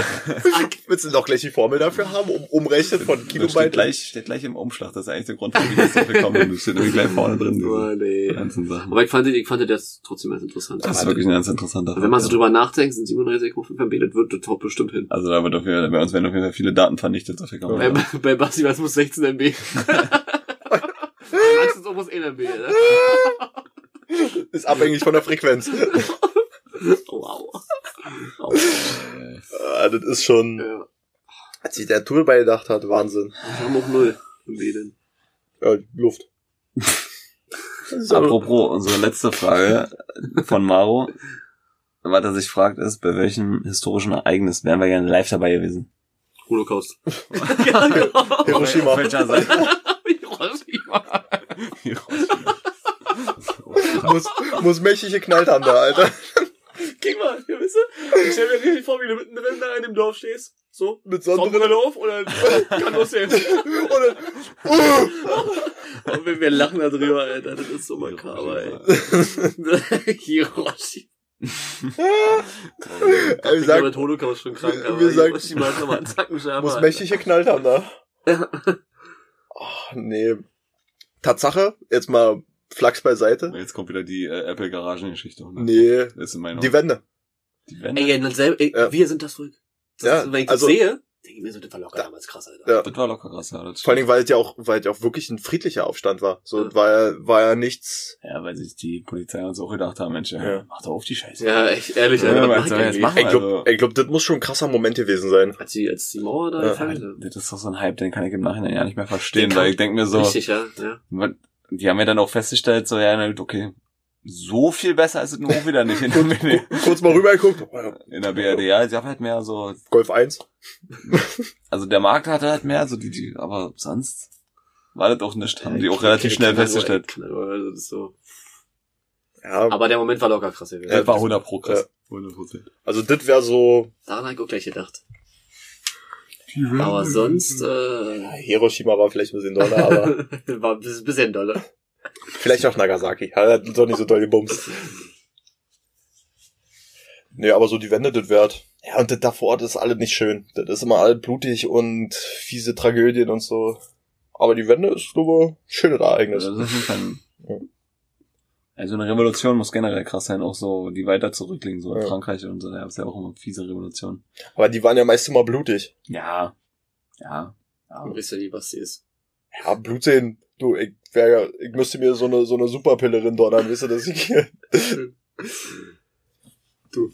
Willst du noch gleich die Formel dafür haben, um umrechnen von Das steht Kilobyte? gleich, steht gleich im Umschlag. Das ist eigentlich der Grund, warum ich jetzt dafür gekommen bin. Das steht nämlich gleich vorne drin. Oh, nee. ganzen Sachen. Aber ich fand, ich fand das trotzdem ganz interessant. Das ist wirklich ein ganz interessanter Wenn man so drüber nachdenkt, sind 37,5 MB, das wird top bestimmt hin. Also da wird auf jeden Fall, bei uns werden auf jeden Fall viele Daten vernichtet. Dafür kann man Bei, bei Basti war es muss 16 MB. Ist almost 1 MB, ne? Ist abhängig von der Frequenz. Wow. Oh, Ah, das ist schon, ja. als sich der Tool beigedacht hat, Wahnsinn. Wir haben auch 0 MB denn. Ja, Luft. So. Apropos, unsere letzte Frage von Maro, was er sich fragt, ist, bei welchem historischen Ereignis wären wir gerne live dabei gewesen? Holocaust. ja, genau. Hiroshima. Seite? Hiroshima. muss, muss mächtig geknallt haben da, Alter. Guck mal, hier, weißt du? Ich stell mir richtig vor, wie du mittendrin da in dem Dorf stehst. So. Mit Sonnenbrille. Auf oder kann losgehen. Und Und wir, wir lachen da drüber, Alter. Das ist so makaber, ey. Hiroshima. dann, ey, Ich sagen, mit Holocaust schon krank, aber wir sagen- Hiroshima ist nochmal ein Zacken schärfer. muss mächtig geknallt haben da. Oh, nee. Tatsache, jetzt mal Flachs beiseite. Jetzt kommt wieder die äh, Apple-Garagengeschichte. oder? Nee, Das ist in meiner die Wände. die Wände. Ey, ja, selber, ey, Ja. wir sind das verrückt. Das Ja, ist, wenn ich also- das sehe, denke ich mir so, das war locker Ja. damals krass, Alter. Ja. Das war locker krass, ja. Das Vor allen Dingen, weil es ja auch, weil es ja auch wirklich ein friedlicher Aufstand war. So, Ja. war ja, war ja nichts. Ja, weil sich die Polizei uns auch gedacht haben, Mensch, ja, Ja. mach doch auf die Scheiße. Ja, echt, ehrlich, Ja, Alter. was was mach soll ich machen? Ich glaub, Also- glaub, das muss schon ein krasser Moment gewesen sein. Als die, als die Mauer da Ja. gefallen. Das ist doch so ein Hype, den kann ich im Nachhinein ja nicht mehr verstehen, Den weil ich denke mir so, Richtig, ja, ja. die haben ja dann auch festgestellt, so, ja, okay, so viel besser ist es nun auch wieder nicht in der, Kurz mal rübergeguckt. in der BRD. Ja, ich hab halt mehr so, Golf 1. also der Markt hatte halt mehr, so die, die, aber sonst war das auch nicht, haben die auch relativ schnell festgestellt. Also das ist so. Ja, Aber der Moment war locker krass. Ja, Das war 100 pro krass. Ja. 100 Prozent. also das wäre so, Daran habe ich auch gleich gedacht. Aber sonst, äh, Hiroshima war vielleicht ein bisschen doller, aber war ein bisschen- bisschen dolle. Vielleicht auch Nagasaki. Hat doch nicht so doll gebumst. Nee, aber so die Wände, das wert. Ja, und das da vor Ort ist alles nicht schön. Das ist immer alles blutig und fiese Tragödien und so. Aber die Wände ist, glaube ich, ein schönes Ereignis. Also, das ist ein, Ja. also eine Revolution muss generell krass sein, auch so, die weiter zurückliegen, so in Ja. Frankreich und so, da gab's ja auch immer fiese Revolutionen. Aber die waren ja meist immer blutig. Ja. Ja. ja. Du weißt ja, wie Basti ist. Ja, Blutsehen. Du, ich, wär, ja- ich müsste mir so eine, so eine Superpille donnern, wisst ihr, dass ich hier... Du.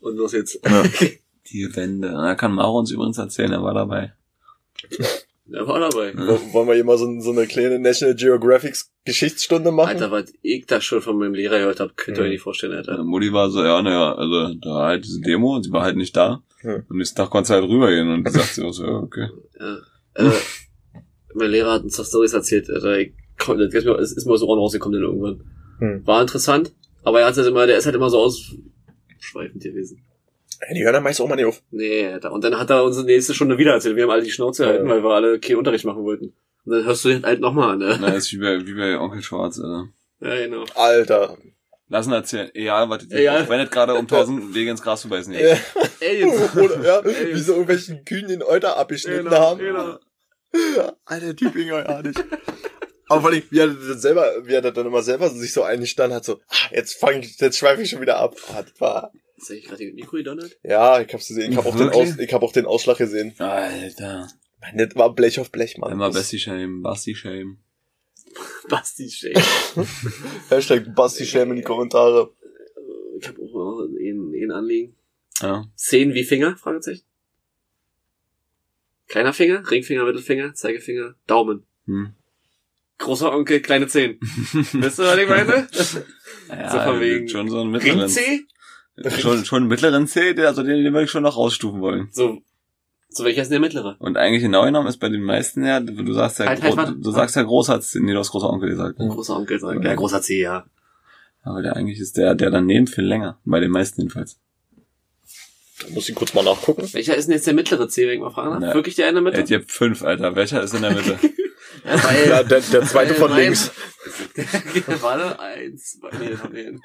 Und los jetzt. Ja. Die Wände. Da kann Maro uns übrigens erzählen, er war dabei. Der war dabei. Wo- Wollen wir hier mal so, so eine kleine National Geographic Geschichtsstunde machen? Alter, was ich da schon von meinem Lehrer gehört habe, könnt ihr euch nicht vorstellen, Ja, Alter. Mutti war so, ja, naja, also da war halt diese Demo und sie war halt nicht da. Hm. Und nächsten Tag konnte sie halt rübergehen und die sagt sie auch so, ja, okay. Ja. Äh, mein Lehrer hat uns doch Stories erzählt, das mir, es ist den Ohren rausgekommen dann irgendwann. Hm. War interessant, aber er hat halt immer, der ist halt immer so ausschweifend gewesen. Ey, Die hören dann meist auch mal nicht auf. Nee. Und dann hat er uns die nächste Stunde wieder erzählt. Wir haben alle die Schnauze Ja. gehalten, weil wir alle keinen Unterricht machen wollten. Und dann hörst du den halt nochmal an, ne? Na, ist wie bei, wie bei Onkel Schwarz, Alter. Ja, genau. Alter. Lassen erzählen. Egal, was Egal. Auch wenn es gerade um tausend Wege ins Gras vorbei ist. Ja. Aliens. Oder, ja, Ey. wie so irgendwelchen Kühen den Euter abgeschnitten Genau, haben. genau. Alter, Typ Ingo, ja nicht. Aber vor allem, wie er das selber, wie er dann immer selber sich so eingestanden hat, so, ah, jetzt fang ich, jetzt schweife ich schon wieder ab. Ah, das war, Ist eigentlich gerade Mikro gedonnert? ja, ich hab's gesehen, ich hab auch den? Aus, ich hab auch den Ausschlag gesehen. Alter. Mann, das war Blech auf Blech, Mann. Immer Das- Bessie Shame, Basti Shame. Basti Shake. Hashtag Basti Shame in die Kommentare. Ich habe auch noch ein, ein Anliegen. Ja. Zehn wie Finger? Fragezeichen. Kleiner Finger, Ringfinger, Mittelfinger, Zeigefinger, Daumen. Hm. Großer Onkel, kleine Zehen. Wisst ihr, was ich meine? Ja, So von wegen schon so einen mittleren. Ring-C? Schon, schon einen mittleren C, der, also den, den würde ich schon noch rausstufen wollen. So, so welcher ist denn der mittlere? Und eigentlich genau genommen ist bei den meisten ja, du sagst ja, Halt, halt, warte. du, sagst ja großer C, nee, du hast großer Onkel gesagt. Großer Onkel. Ja. Großer C, ja. Aber der eigentlich ist der, der daneben viel länger. Bei den meisten jedenfalls. Da muss ich kurz mal nachgucken. Welcher ist denn jetzt der mittlere C, wenn ich mal fragen darf? Ja. Wirklich der in der Mitte? Ihr habt fünf, Alter. Welcher ist in der Mitte? Ja, weil, Ja, der, der zweite von Nein. links. Warte, eins, zwei, nee, von denen.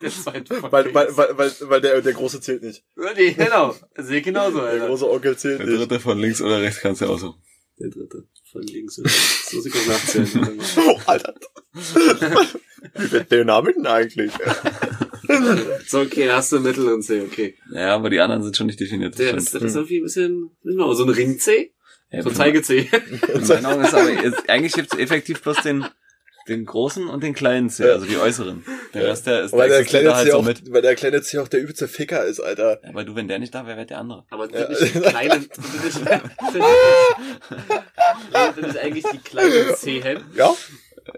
Der zweite von Weil, links. weil, weil, weil, weil der, der große zählt nicht. Ja, Nee, genau. Sehe ich genauso, Der Alter. große Onkel zählt Der nicht. dritte von links oder rechts kannst du auch so. Der dritte von links. oder? So muss ich auch nachzählen. Oh, Alter. Wie wird der Name denn eigentlich? so, okay, hast du Mittel und C, okay. Ja, aber die anderen sind schon nicht definiert. das Der ist, das ist irgendwie ein bisschen, genau, so ein Ring-C, Ja, so ein Zeige-C. In meinen Augen ist aber, ist, eigentlich gibt's effektiv bloß den, den großen und den kleinen C, also die äußeren. Der Rest, der ist, Weil der existiert kleine da halt C so auch, mit. weil der kleine C auch der übelste Ficker ist, Alter. Ja, aber du, wenn der nicht da wäre, wäre der andere. Aber Ja. das ist die kleine, das ist eigentlich die kleine C-Hen. Ja?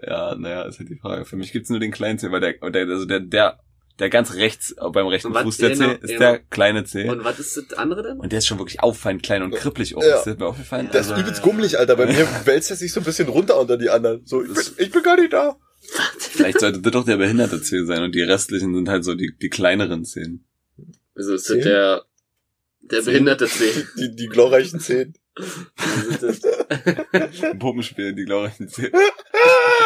Ja, naja, ist halt die Frage. Für mich gibt's nur den kleinen C, weil der, der also der, der, der ganz rechts beim rechten was- Fuß der genau, C ist genau. der kleine C. Und was ist das andere denn? Und der ist schon wirklich auffallend klein und kribbelig auch. Ja. Ist das mir aufgefallen? Der ist Also, übelst gummelig, Alter. Bei mir wälzt er sich so ein bisschen runter unter die anderen. So, ich bin, ich bin gar nicht da. vielleicht sollte das doch der behinderte C sein und die restlichen sind halt so die, die kleineren Zehen. Also ist das der, der behinderte C. Die, die glorreichen Zehen. Ist Puppenspiel, die glorreichen Zehen.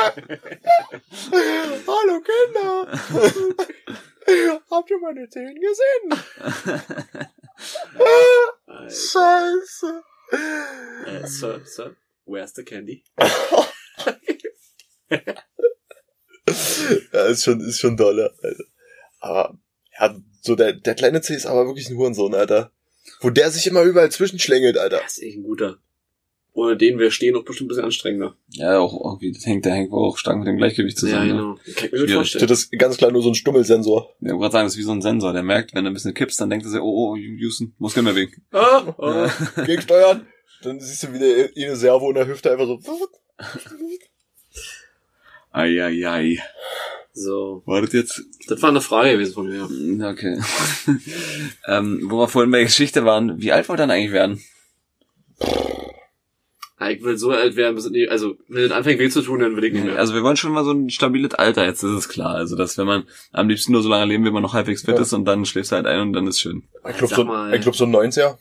Hallo Kinder. Habt ihr meine Zehen gesehen? Scheiße. Äh, Sir, Sir, where's the candy? Ja, ist schon, ist schon dolle, Alter. Aber, ja, so der, der kleine C ist aber wirklich ein Hurensohn, Alter. Wo der sich immer überall zwischenschlängelt, Alter. Das ist echt ein guter. Ohne den wäre Stehen auch bestimmt ein bisschen anstrengender. Ja, auch irgendwie, das hängt, der hängt wohl auch stark mit dem Gleichgewicht zusammen. ja, ne? genau. Kann ich mir vorstellen. Das ist ganz klar nur so ein Stummelsensor. Ja, ich wollte sagen, das ist wie so ein Sensor, der merkt, wenn du ein bisschen kippst, dann denkt er sich, oh, oh, Houston, Muskeln mehr wegen. Ah, oh. Gegensteuern. Dann siehst du wieder eine Servo in der Hüfte einfach so. Eieiei. So, War das jetzt? das war eine Frage gewesen von mir. ja. Hm, Okay. ähm, wo wir vorhin bei der Geschichte waren, wie alt wollt ihr dann eigentlich werden? Ah, Ich will so alt werden, bis, nee, also, wenn es anfängt weh zu tun, dann will ich nicht mehr. Also wir wollen schon mal so ein stabiles Alter, jetzt ist es klar. Also dass wenn man am liebsten nur so lange leben, wie man noch halbwegs fit Ja. ist und dann schläfst du halt ein und dann ist schön. Ich glaub, Sag so, ich glaub, so ein 90er.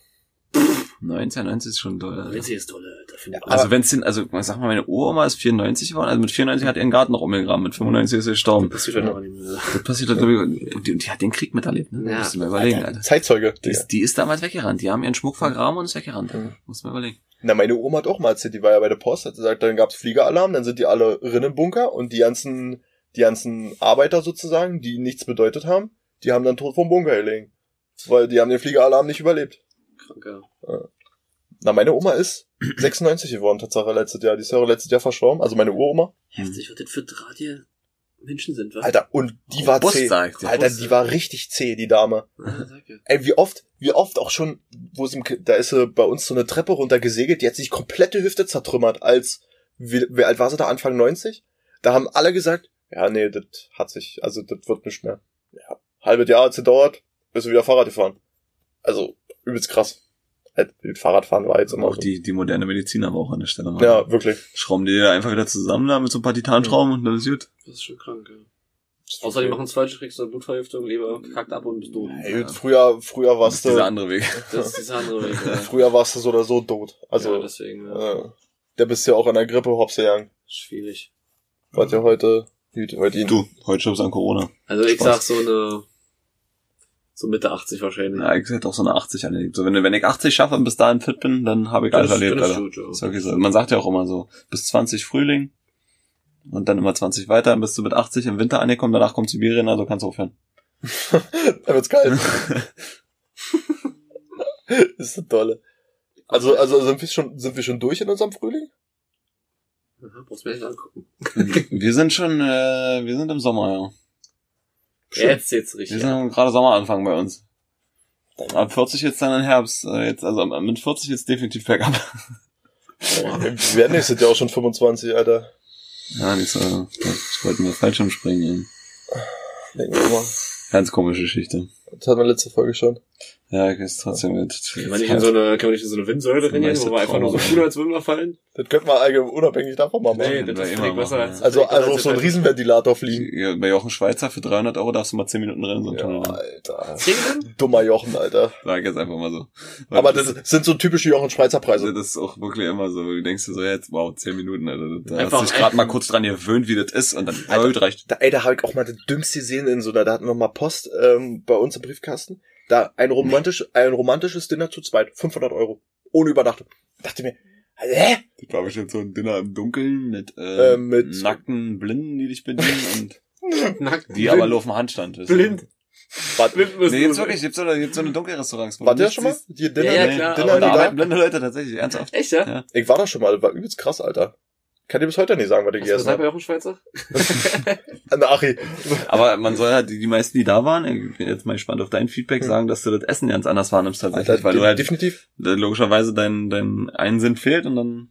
19, 90 ist schon toll. Alter. Witzig ist toll, ich. Also wenn es den, also sag mal, meine Uroma ist 94 geworden, also mit 94 hat er einen Garten noch umgegraben, mit 95 ist er gestorben. Das passiert halt aber nicht mehr. Das passiert, glaube ich, und die, und die hat den Krieg miterlebt, ne? Ja. Musst du mal überlegen, Alter. Zeitzeuge. Die ist, die ist damals weggerannt. Die haben ihren Schmuck vergraben und ist weggerannt. Mhm. Muss man überlegen. Na, meine Oma hat auch mal erzählt, die war ja bei der Post, hat gesagt, dann gab's Fliegeralarm, dann sind die alle Rinnenbunker und die ganzen, die ganzen Arbeiter sozusagen, die nichts bedeutet haben, die haben dann tot vom Bunker gelegen. Weil die haben den Fliegeralarm nicht überlebt. Kranker. Na, meine Oma ist 96 geworden, Tatsache, letztes Jahr. Die ist ja auch letztes Jahr verstorben, also meine Uroma. Heftig, was das für Draht hier? Menschen sind, was? Alter, und die war Robust, zäh. sag ich dir. Alter, die war richtig zäh, die Dame. Ja. Ey, wie oft, wie oft auch schon, wo sie, da ist sie bei uns so eine Treppe runtergesegelt, die hat sich komplette Hüfte zertrümmert, als, wie, wie alt war sie da, Anfang 90? Da haben alle gesagt, ja, nee, das hat sich, also das wird nicht mehr. Ja, halbes Jahr hat's gedauert, bis wir wieder Fahrrad gefahren. Also, übelst krass. Mit Fahrradfahren war jetzt immer Auch so. die, die moderne Medizin aber auch an der Stelle mal. Ja, wirklich. Schrauben die einfach wieder zusammen da mit so ein paar Titanschrauben und dann ist gut. Das ist schon krank, ja. Außer die machen es falsch, kriegst du eine Blutvergiftung, Leber kackt ab und bist tot. Ey, früher, früher Das warst ist dieser du, andere Weg. Das ist dieser andere Weg. Ja. früher warst du so oder so tot. Also, ja, deswegen, ja. äh, der bist ja auch an der Grippe hops gegangen. Schwierig. Was ja heute, heute Du, heute stirbst du an Corona. Also ich Spaß. sag so eine, so Mitte 80 wahrscheinlich. Ja, ich hätte auch so eine 80 angelegt. So, wenn, wenn ich 80 schaffe und bis dahin fit bin, dann habe ich alles erlebt, Alter. gut, ja. Ist wirklich so. Man sagt ja auch immer so, bis 20 Frühling und dann immer 20 weiter, dann bist du mit 80 im Winter angekommen, danach kommt Sibirien, also kannst du aufhören. Da wird's kalt. ist das tolle. Also, also sind wir schon, sind wir schon durch in unserem Frühling? Aha, brauchst du mir nicht angucken. wir sind schon, äh, wir sind im Sommer, ja. Jetzt jetzt Wir richtig. sind gerade Sommeranfang bei uns. Ab 40 jetzt dann in Herbst. Äh, jetzt, also mit 40 jetzt definitiv bergab. Wir werden nächstes Jahr auch schon 25, Alter. Ja, nicht so. Ich wollte mal Fallschirm springen. ey. Denken wir mal. Ganz komische Geschichte. Das hatten wir letzte Folge schon. Ja, ich ist trotzdem mit. Kann man nicht in so eine, kann man nicht in so eine Windsäule Das rennen, wo wir einfach nur so cool als würden wir fallen? Das könnten wir allgemein unabhängig davon mal machen. Nee, das das ist immer besser machen, ja. also, also auf so einen Riesenventilator fliegen. Ja, bei Jochen Schweizer für 300 Euro darfst du mal 10 Minuten rennen, so ein Ja, Tunnel. Alter. Zehn? Dummer Jochen, Alter. Sag ich jetzt einfach mal so. Weil Aber das sind so typische Jochen-Schweizer Also Preise. das ist auch wirklich immer so, du denkst dir so, jetzt, wow, 10 Minuten, Alter. Da Einfach hast du dich gerade mal kurz dran gewöhnt, wie das ist und dann, Alter. reicht. Da, ey, da habe ich auch mal das dümmste gesehen in so einer, da hatten wir mal Post ähm, bei uns im Briefkasten. Da ein romantisch, ein romantisches Dinner zu zweit, 500 Euro. Ohne Übernachtung. Dachte mir, hä? Ich glaube, ich jetzt so ein Dinner im Dunkeln mit, äh, Ähm, mit- nackten Blinden, die dich bedienen und Nackt. die aber nur auf dem Handstand. du. Blind. Warte, Nee, gibt's wir- wirklich, gibt's so, gibt's so eine Dunkelrestaurants. wo war du der nichts schon mal? Die Dinner, Ja, ja, klar, Dinner aber in Da die arbeiten da? blinde Leute tatsächlich, ernsthaft. Echt, ja? Ja. Ich war da schon mal, war übelst krass, Alter. Kann dir bis heute nicht sagen, was ich gegessen habe. Jochen Schweizer? Na, Achi. Aber man soll halt, die, die meisten, die da waren, ich bin jetzt mal gespannt auf dein Feedback, sagen, dass du das Essen ganz anders wahrnimmst tatsächlich, Alter, weil du halt definitiv. äh, logischerweise dein, dein Einsinn fehlt und dann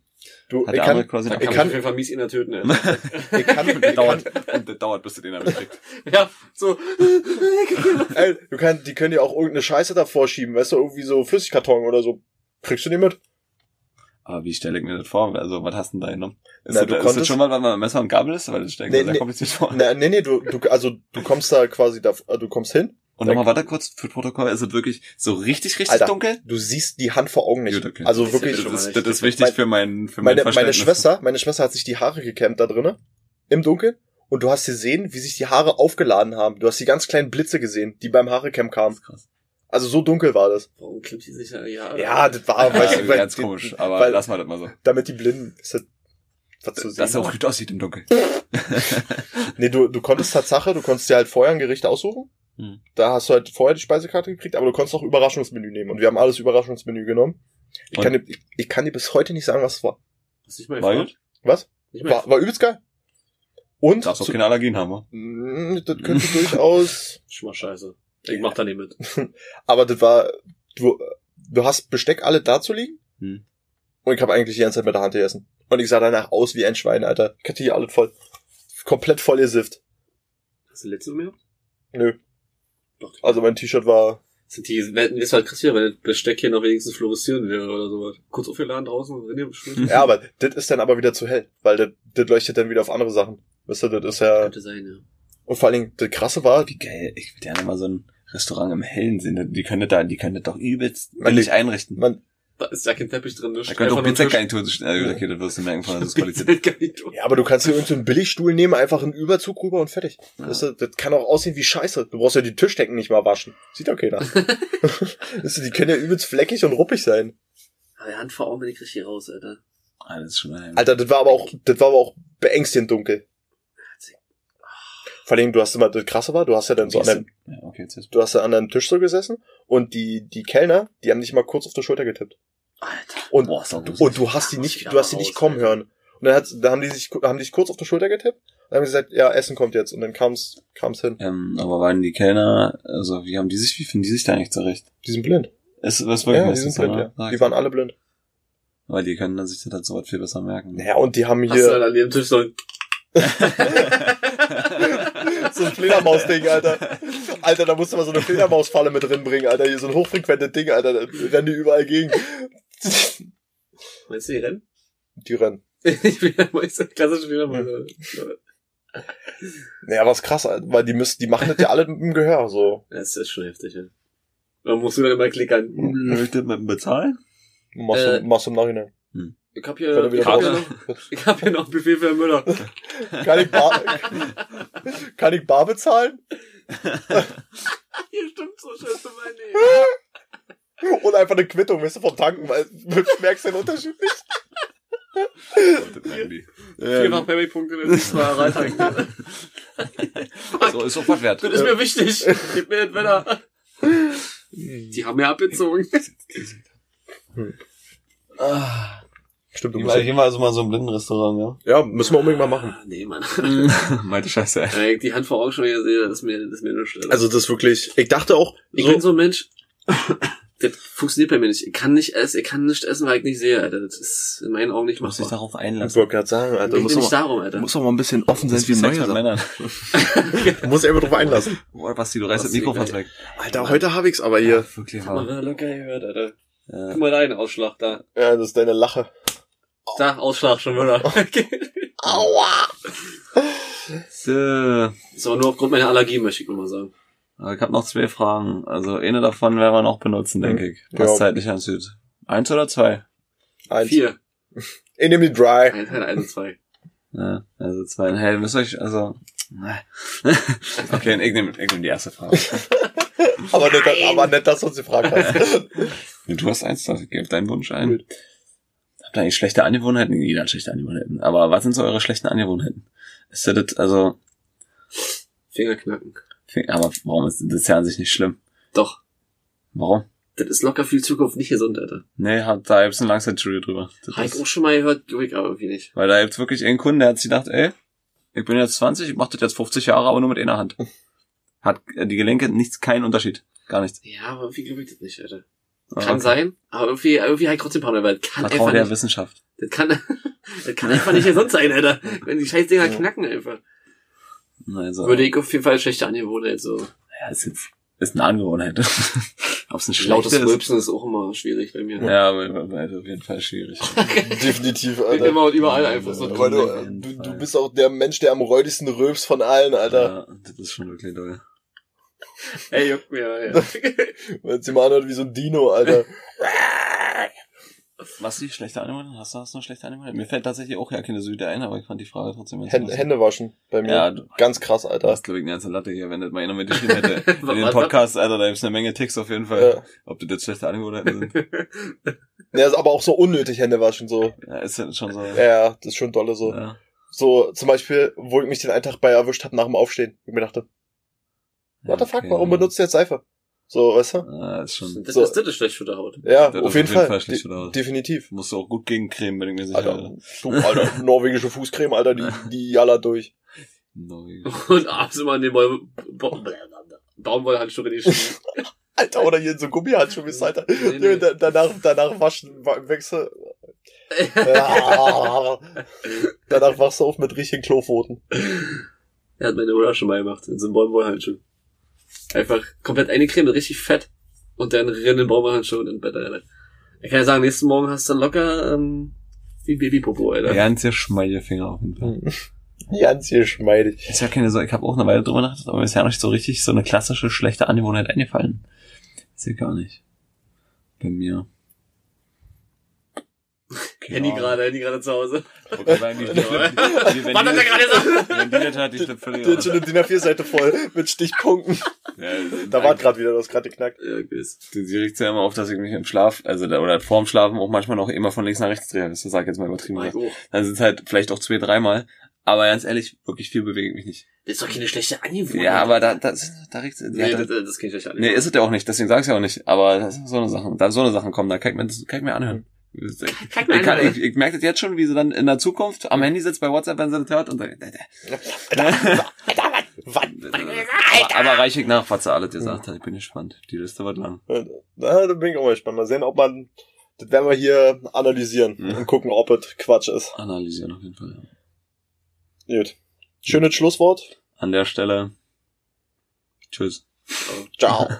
Du, hat ich der andere kann, quasi kann Ich kann- auf jeden Fall mies ihn töten, ey. ich kann, ich kann, dauert, und das dauert, bis du den damit kriegst. Ja, so. ey, du kannst, die können dir auch irgendeine Scheiße davor schieben, weißt du, irgendwie so Flüssigkarton oder so. Kriegst du die mit? Aber wie stelle ich mir das vor? Also, was hast du denn da genommen? Ist, Na, das, du ist das konntest- schon mal, was man mit Messer und Gabel ist? Weil das stelle ich Nee, mir sehr nee. kompliziert vor. Na, nee, nee, du, du, also, du kommst da quasi da, äh, du kommst hin, Und nochmal warte kurz für Protokoll, ist es wirklich so richtig, richtig Alter, dunkel? du siehst die Hand vor Augen nicht. Gut, okay. Also Das wirklich, ist Das schon ist, mal das ist richtig. wichtig für mein, für mein meine, meine Verständnis. Schwester, meine Schwester hat sich die Haare gekämmt da drinnen, im Dunkeln, und du hast gesehen, wie sich die Haare aufgeladen haben. Du hast die ganz kleinen Blitze gesehen, die beim Haarecamp Das kamen. ist krass. Also so dunkel war das. Warum klemmt die sich ja? Ja, Ja, das war, Ja, weißt du, weil, ganz die- komisch, aber weil, lass mal das mal so. damit die Blinden, ist das, was zu Dass sehen. es auch gut aussieht im Dunkeln. Nee, du, du konntest Tatsache, du konntest dir halt vorher ein Gericht aussuchen. Hm. Da hast du halt vorher die Speisekarte gekriegt, aber du konntest auch Überraschungsmenü nehmen. Und wir haben alles Überraschungsmenü genommen. Ich Und? kann, dir, ich, ich kann dir bis heute nicht sagen, was es war. Hast du nicht mal War gefragt? gut? Was? Nicht mal War, war übelst geil. Und? Darfst auch zu- keine Allergien haben, wa? Mm, das könnte durchaus, Schon mal scheiße. Ich mach da nicht mit. aber das war, du, du hast Besteck alle dazu liegen. Hm. Und ich habe eigentlich die ganze Zeit mit der Hand gegessen. Und ich sah danach aus wie ein Schwein, Alter. Ich hatte hier alles voll. Komplett voll gesifft. Hast du letzte mehr? Nö. Doch. Also mein T-Shirt war, Sind die Wetten, ist halt krass hier, wenn das Besteck hier noch wenigstens fluoreszieren wäre oder sowas. Kurz aufgeladen draußen, wenn ihr bestimmt. ja, aber das ist dann aber wieder zu hell. Weil das, das leuchtet dann wieder auf andere Sachen. Weißt du, das ist ja, Könnte sein, ja. Und vor allen Dingen, das krasse war, Wie geil. Ich würde gerne mal so ein Restaurant im Hellen sehen. Die können das da, die können das doch übelst Man- billig einrichten. man, Da ist ja kein Teppich drin. Da könnte auch Pizzagarnitur, äh, okay, das wirst du merken von der Qualität. Ja, aber du kannst hier irgendeinen Billigstuhl nehmen, einfach einen Überzug rüber und fertig. Ja. Du, das kann auch aussehen wie Scheiße. Du brauchst ja die Tischdecken nicht mal waschen. Sieht doch keiner. du, die können ja übelst fleckig und ruppig sein. Aber Hand vor Augen bin ich richtig raus, Alter. Alles schon. Alter, das war aber auch, das war aber auch beängstigend dunkel. Vor allem, du hast immer, das krasse war, du hast ja dann so an deinem, ja, okay, du hast ja an deinem Tisch so gesessen und die, die Kellner, die haben dich mal kurz auf der Schulter getippt. Alter. Und, Boah, doof. und du hast die nicht, ich du hast die nicht kommen Alter. hören. Und dann, hat, dann haben die sich, haben die sich kurz auf der Schulter getippt. Dann haben sie gesagt, ja, Essen kommt jetzt. Und dann kam's, kam's hin. Ähm, aber waren die Kellner, also wie haben die sich, wie finden die sich da eigentlich zurecht? Die sind blind. Ist das wirklich Ja, die sind blind, ja. Sag Die waren alle blind. Weil die können dann sich das halt so was viel besser merken. Naja, und die haben Hast du halt hier an jedem Tisch so so ein Fledermaus-Ding, Alter. Alter, da musst du mal so eine Fledermausfalle mit drin bringen, Alter. Hier so ein hochfrequentes Ding, Alter. Da rennen die überall gegen. Meinst du die rennen? Die rennen. ich bin ja klassische Fledermaus. Naja, was krass, Alter. Weil die müssen, die machen das ja alle mit dem Gehör, so. Das ist schon heftig, ja. Da musst du dann immer klickern. Möchte man bezahlen? Machst, Äh, du, machst du im Nachhinein. Ich hab hier, er ich hab hier, noch, ich hab hier noch ein Buffet für Herrn Müller. Kann ich bar, kann ich bar bezahlen? Hier stimmt so schön zu meinen. Und einfach eine Quittung, weißt du, vom Tanken, weil du merkst den Unterschied nicht. Vierfach Payback-Punkte, wenn ich mal reintanken. So ist auch was wert. Das ist mir wichtig. Gib mir das Wetter. Die haben mir abgezogen. Ah. Stimmt, du Ich musst ich war also mal so im Blindenrestaurant, Ja, müssen wir unbedingt mal machen. Ah, nee, Mann. ja. Meinte Scheiße, ey. Wenn ich die Hand vor Augen schon wieder sehe, das ist mir, das ist mir nur Stelle. Also das ist wirklich, ich dachte auch, ich so, bin so ein Mensch, das funktioniert bei mir nicht. Ich kann nicht essen, ich kann nicht essen, weil ich nicht sehe, Alter. Das ist in meinen Augen nicht machbar. darauf ich einlassen. wollte gerade sagen, Alter, Ich musst, nicht auch, darum, Alter. Muss auch mal ein bisschen offen sein ist neue du musst dich einfach drauf einlassen. Boah, Basti, du reißt das Basti, Mikro fast ey. weg. Alter, heute habe ich's aber hier. Wirklich Guck mal, locker gehört, Alter. Ja. Guck mal deinen Ausschlag da. Ja, das ist deine Lache. Da, Ausschlag schon wieder. Aua! So. Das ist aber nur aufgrund meiner Allergie, möchte ich nur mal sagen. Aber ich habe noch zwei Fragen. Also eine davon werden wir noch benutzen, denke ich. Was Ja. zeitlich ansieht. Eins oder zwei? Eins. Vier. Ich nehme die Dry. Ein Teil, eins und zwei. Ja, also zwei. Hey, müsst euch, also. okay, ich nehme ich nehm die erste Frage. Aber nicht, aber nicht, dass du uns gefragt hast. Du hast eins, das gib deinen Wunsch ein. Habt ihr eigentlich schlechte Angewohnheiten? Jeder hat schlechte Angewohnheiten. Aber was sind so eure schlechten Angewohnheiten? Ist das, das also, Finger knacken. aber warum ist das ja an sich nicht schlimm? Doch. Warum? Das ist locker für die Zukunft nicht gesund, Alter. Nee, hat, da gibt's eine Langzeitstudie drüber. Das Hab ich auch schon mal gehört, glaube ich aber irgendwie nicht. Weil da gibt's wirklich einen Kunden, der hat sich gedacht, ey, ich bin jetzt 20, ich mach das jetzt 50 Jahre, aber nur mit einer Hand. Hat äh, die Gelenke nichts, keinen Unterschied. Gar nichts. Ja, aber irgendwie glaube ich das nicht, Alter. Ah, Kann okay. sein, aber irgendwie, irgendwie ich trotzdem Panik, weil das kann Vertraue einfach der nicht, Wissenschaft. das kann, das kann einfach nicht gesund sein, Alter. Wenn die scheiß Dinger knacken einfach. Also, Würde ich auf jeden Fall schlechte Angewohnheit, so. ja, ist jetzt, ist eine Angewohnheit. Ob's Lautes ist. Rülpsen ist auch immer schwierig bei mir. Ja, aber aber auf jeden Fall schwierig. Definitiv, Alter. Immer und überall einfach so. Aber du, du, bist auch der Mensch, der am räudigsten rülpst von allen, Alter. Ja, das ist schon wirklich doll. Ey, juckt mir, ja. Weil sie mal anhört wie so ein Dino, Alter. Was die schlechte Angewohnheit? Hast du, hast du eine schlechte Angewohnheit? Mir fällt tatsächlich auch ja keine Süde ein, aber ich fand die Frage trotzdem Hände. Hände waschen bei mir. Ja, du Ganz krass, du Alter. hast, glaube ich, eine ganze Latte hier, wenn das mal einer mit geschrieben hätte. In den Podcast, Alter, da gibt's eine Menge Ticks auf jeden Fall. Ja. Ob das jetzt schlechte Angewohnheiten sind. Ja, ist aber auch so unnötig Hände waschen, so. Ja, ist ja schon so. Ja, ja, das ist schon dolle so. Ja. So, zum Beispiel, wo ich mich den einen Tag bei erwischt habe nach dem Aufstehen. Ich mir dachte, what the fuck, warum benutzt du jetzt Seife? So, weißt du? Ja, ist schon. Das So. ist, das ist schlecht für die Haut. Ja, Das auf jeden Fall. schlecht De für die Haut. definitiv. Musst du auch gut gegencremen, bin ich mir sicher. Alter, du, Alter, norwegische Fußcreme, Alter, die, die jalla durch. Norwegisch. Und abends immer an den Baum, Baum, Baumwollhandschuhe in die. Alter, oder hier in so Gummihandschuhe, Alter. Nee, nee. Da- Danach, danach waschen, wa- wechsel. Ja. danach wachst du auf mit richtigen Klopfoten. Er hat meine Mutter schon mal gemacht, in so einem Baumwollhandschuh. Einfach komplett eine Creme, richtig fett. Und dann rennen Baumwollhandschuhe und in Bett, Alter. Ich kann ja sagen, nächsten Morgen hast du locker, ähm, wie Babypopo, Alter. Ganz geschmeidige Finger auf jeden Fall. Ganz hier schmeidig. Ist ja keine so, ich habe auch eine Weile drüber nachgedacht, aber mir ist ja noch nicht so richtig so eine klassische schlechte Angewohnheit eingefallen. Ist ja gar nicht. Bei mir. Handy gerade, Handy gerade zu Hause. Okay, weil die, die, die, die, wenn, Was hat er die, gerade gesagt? wenn die das hat, die Schlipp völlig Die hat schon eine DIN A4-Seite voll mit Stichpunkten. ja, Da war gerade wieder, das gerade geknackt. Ja. Die, die regt ja immer auf, dass ich mich im Schlaf, also da, oder vorm Schlafen auch manchmal noch immer von links nach rechts drehe. Das sag ich jetzt mal übertrieben. Auch. Dann sind es halt vielleicht auch zwei, dreimal. Aber ganz ehrlich, wirklich viel bewege ich mich nicht. Das ist doch keine schlechte Angewohnheit. Ja, aber da, da, da regt sie. Nee, Ja, das, da, das kann ich euch alle. nee, ist es ja auch nicht, deswegen sag ich ja auch nicht. Aber das so eine Sache. Da so eine Sachen kommen, da kann ich mir, das kann ich mir anhören. Ich, mir ich, kann- ich, ich merke das jetzt schon, wie sie dann in der Zukunft am Handy sitzt bei WhatsApp, wenn sie das hört und dann, aber, aber reich ich nach, was sie alles gesagt hat. Ich bin gespannt. Die Liste wird lang. Na, da bin ich auch mal gespannt. Mal sehen, ob man, das werden wir hier analysieren Mhm. und gucken, ob es Quatsch ist. Analysieren auf jeden Fall. Ja. Gut. Schönes Schlusswort. An der Stelle. Tschüss. Ciao.